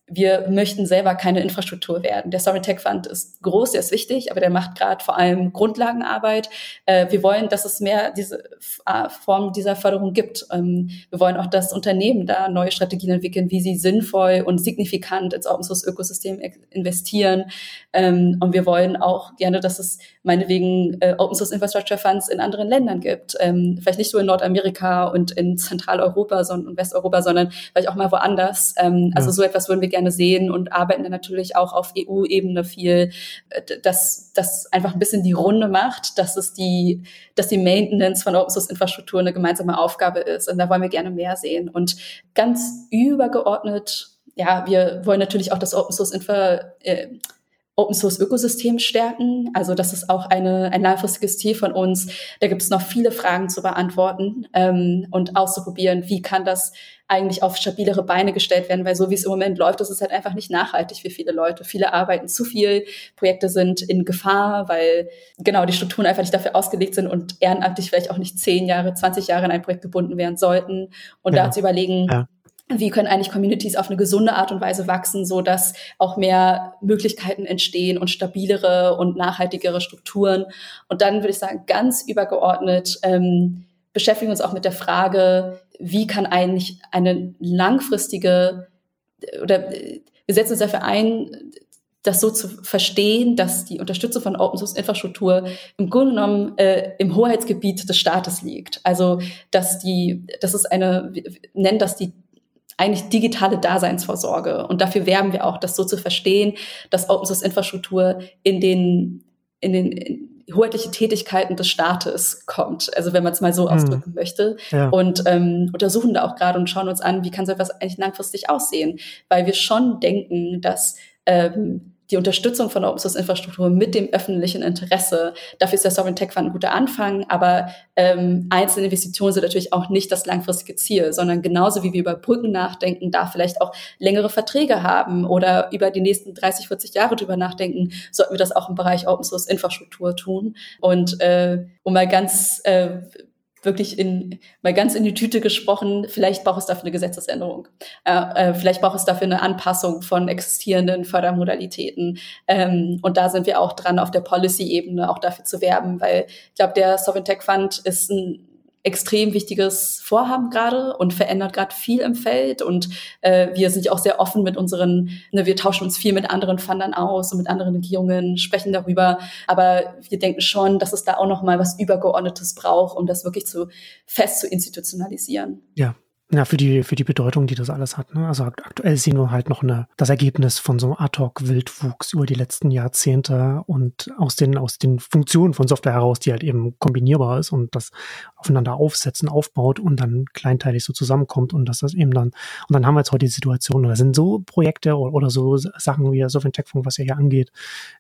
wir möchten selber keine Infrastruktur werden. Der Sovereign Tech Fund ist groß, der ist wichtig, aber der macht gerade vor allem Grundlagenarbeit. Äh, wir wollen, dass es mehr diese Form dieser Förderung gibt. Ähm, wir wollen auch, dass Unternehmen da neue Strategien entwickeln, wie sie sinnvoll und signifikant ins Open Source Ökosystem investieren. Ähm, und wir wollen auch gerne, dass es meinetwegen äh, Open Source Infrastructure Funds in anderen Ländern gibt. Ähm, vielleicht nicht so in Nordamerika und in Zentraleuropa und Westeuropa, sondern vielleicht auch mal woanders. Also so etwas würden wir gerne gerne sehen und arbeiten dann natürlich auch auf EU-Ebene viel, äh, dass das einfach ein bisschen die Runde macht, dass es die, dass die Maintenance von Open Source Infrastruktur eine gemeinsame Aufgabe ist. Und da wollen wir gerne mehr sehen. Und ganz übergeordnet, ja, wir wollen natürlich auch das Open Source Infra, äh, Open Source Ökosystem stärken. Also das ist auch eine, ein langfristiges Ziel von uns. Da gibt es noch viele Fragen zu beantworten ähm, und auszuprobieren, wie kann das eigentlich auf stabilere Beine gestellt werden, weil so wie es im Moment läuft, ist es halt einfach nicht nachhaltig für viele Leute. Viele arbeiten zu viel, Projekte sind in Gefahr, weil genau die Strukturen einfach nicht dafür ausgelegt sind und ehrenamtlich vielleicht auch nicht zehn Jahre, 20 Jahre in ein Projekt gebunden werden sollten. Und ja. da zu überlegen, ja wie können eigentlich Communities auf eine gesunde Art und Weise wachsen, so dass auch mehr Möglichkeiten entstehen und stabilere und nachhaltigere Strukturen. Und dann würde ich sagen, ganz übergeordnet ähm, beschäftigen uns auch mit der Frage, wie kann eigentlich eine langfristige oder wir setzen uns dafür ein, das so zu verstehen, dass die Unterstützung von Open Source Infrastruktur im Grunde genommen äh, im Hoheitsgebiet des Staates liegt. Also dass die, das ist eine, wir nennen das die eigentlich digitale Daseinsvorsorge. Und dafür werben wir auch, das so zu verstehen, dass Open Source Infrastruktur in den, in den hoheitliche Tätigkeiten des Staates kommt. Also wenn man es mal so hm. ausdrücken möchte. Ja. Und ähm, untersuchen da auch gerade und schauen uns an, wie kann so etwas eigentlich langfristig aussehen. Weil wir schon denken, dass ähm, die Unterstützung von Open Source Infrastruktur mit dem öffentlichen Interesse. Dafür ist der Sovereign Tech Fund ein guter Anfang, aber ähm, einzelne Investitionen sind natürlich auch nicht das langfristige Ziel, sondern genauso wie wir über Brücken nachdenken, da vielleicht auch längere Verträge haben oder über die nächsten 30, 40 Jahre drüber nachdenken, sollten wir das auch im Bereich Open Source Infrastruktur tun. Und äh, um mal ganz äh, wirklich in, mal ganz in die Tüte gesprochen, vielleicht braucht es dafür eine Gesetzesänderung. Äh, äh, vielleicht braucht es dafür eine Anpassung von existierenden Fördermodalitäten. Ähm, und da sind wir auch dran, auf der Policy-Ebene auch dafür zu werben, weil ich glaube, der Sovereign Tech Fund ist ein extrem wichtiges Vorhaben gerade und verändert gerade viel im Feld. Und äh, wir sind ja auch sehr offen mit unseren, ne, wir tauschen uns viel mit anderen Fundern aus und mit anderen Regierungen, sprechen darüber. Aber wir denken schon, dass es da auch noch mal was Übergeordnetes braucht, um das wirklich zu fest zu institutionalisieren. Ja, ja, für die, für die Bedeutung, die das alles hat. Ne? Also aktuell sehen wir halt noch eine, das Ergebnis von so einem Ad-Hoc-Wildwuchs über die letzten Jahrzehnte und aus den, aus den Funktionen von Software heraus, die halt eben kombinierbar ist und das aufeinander aufsetzen, aufbaut und dann kleinteilig so zusammenkommt und dass das eben dann, und dann haben wir jetzt heute die Situation, da sind so Projekte oder, oder so Sachen wie Software Tech Fund, was ja hier angeht,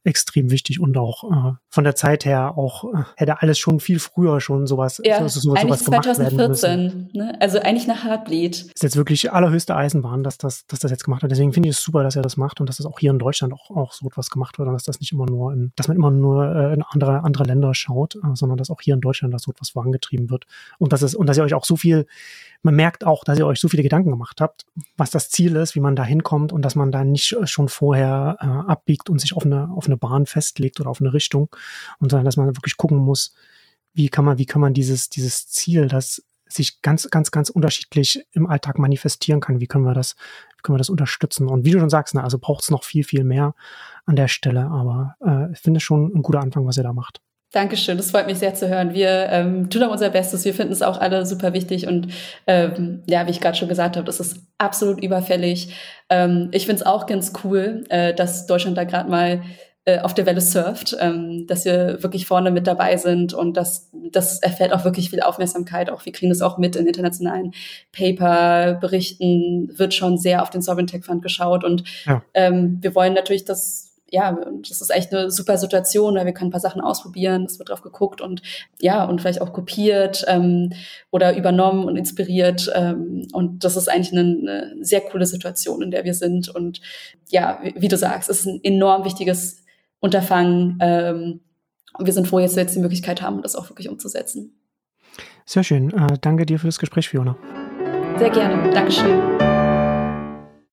extrem wichtig und auch äh, von der Zeit her auch äh, hätte alles schon viel früher schon sowas, ja, so, so, sowas gemacht 2014, werden müssen. Ne? Also eigentlich nach Heartbleed. Ist jetzt wirklich allerhöchste Eisenbahn, dass das, dass das jetzt gemacht wird. Deswegen finde ich es super, dass er das macht und dass das auch hier in Deutschland auch, auch so etwas gemacht wird und dass das nicht immer nur in, dass man immer nur äh, in andere, andere Länder schaut, äh, sondern dass auch hier in Deutschland das so etwas vorangetrieben wird. Und dass es, und dass ihr euch auch so viel, man merkt auch, dass ihr euch so viele Gedanken gemacht habt, was das Ziel ist, wie man da hinkommt und dass man da nicht schon vorher äh, abbiegt und sich auf eine, auf eine Bahn festlegt oder auf eine Richtung, und sondern dass man wirklich gucken muss, wie kann man, wie kann man dieses, dieses Ziel, das sich ganz, ganz, ganz unterschiedlich im Alltag manifestieren kann. Wie können wir das, wie können wir das unterstützen? Und wie du schon sagst, ne, also braucht es noch viel, viel mehr an der Stelle. Aber äh, ich finde schon ein guter Anfang, was ihr da macht. Dankeschön, das freut mich sehr zu hören. Wir ähm, tun auch unser Bestes. Wir finden es auch alle super wichtig und ähm, ja, wie ich gerade schon gesagt habe, das ist absolut überfällig. Ähm, ich finde es auch ganz cool, äh, dass Deutschland da gerade mal äh, auf der Welle surft, ähm, dass wir wirklich vorne mit dabei sind und das, das erfährt auch wirklich viel Aufmerksamkeit. Auch wir kriegen das auch mit in internationalen Paper, Berichten, wird schon sehr auf den Sovereign Tech Fund geschaut und ja. ähm, wir wollen natürlich, dass ja, das ist echt eine super Situation, weil wir können ein paar Sachen ausprobieren, es wird drauf geguckt und ja, und vielleicht auch kopiert ähm, oder übernommen und inspiriert. Ähm, und das ist eigentlich eine, eine sehr coole Situation, in der wir sind. Und ja, wie, wie du sagst, es ist ein enorm wichtiges Unterfangen. Ähm, und wir sind froh, dass wir jetzt die Möglichkeit haben, das auch wirklich umzusetzen. Sehr schön. Äh, danke dir für das Gespräch, Fiona. Sehr gerne. Dankeschön.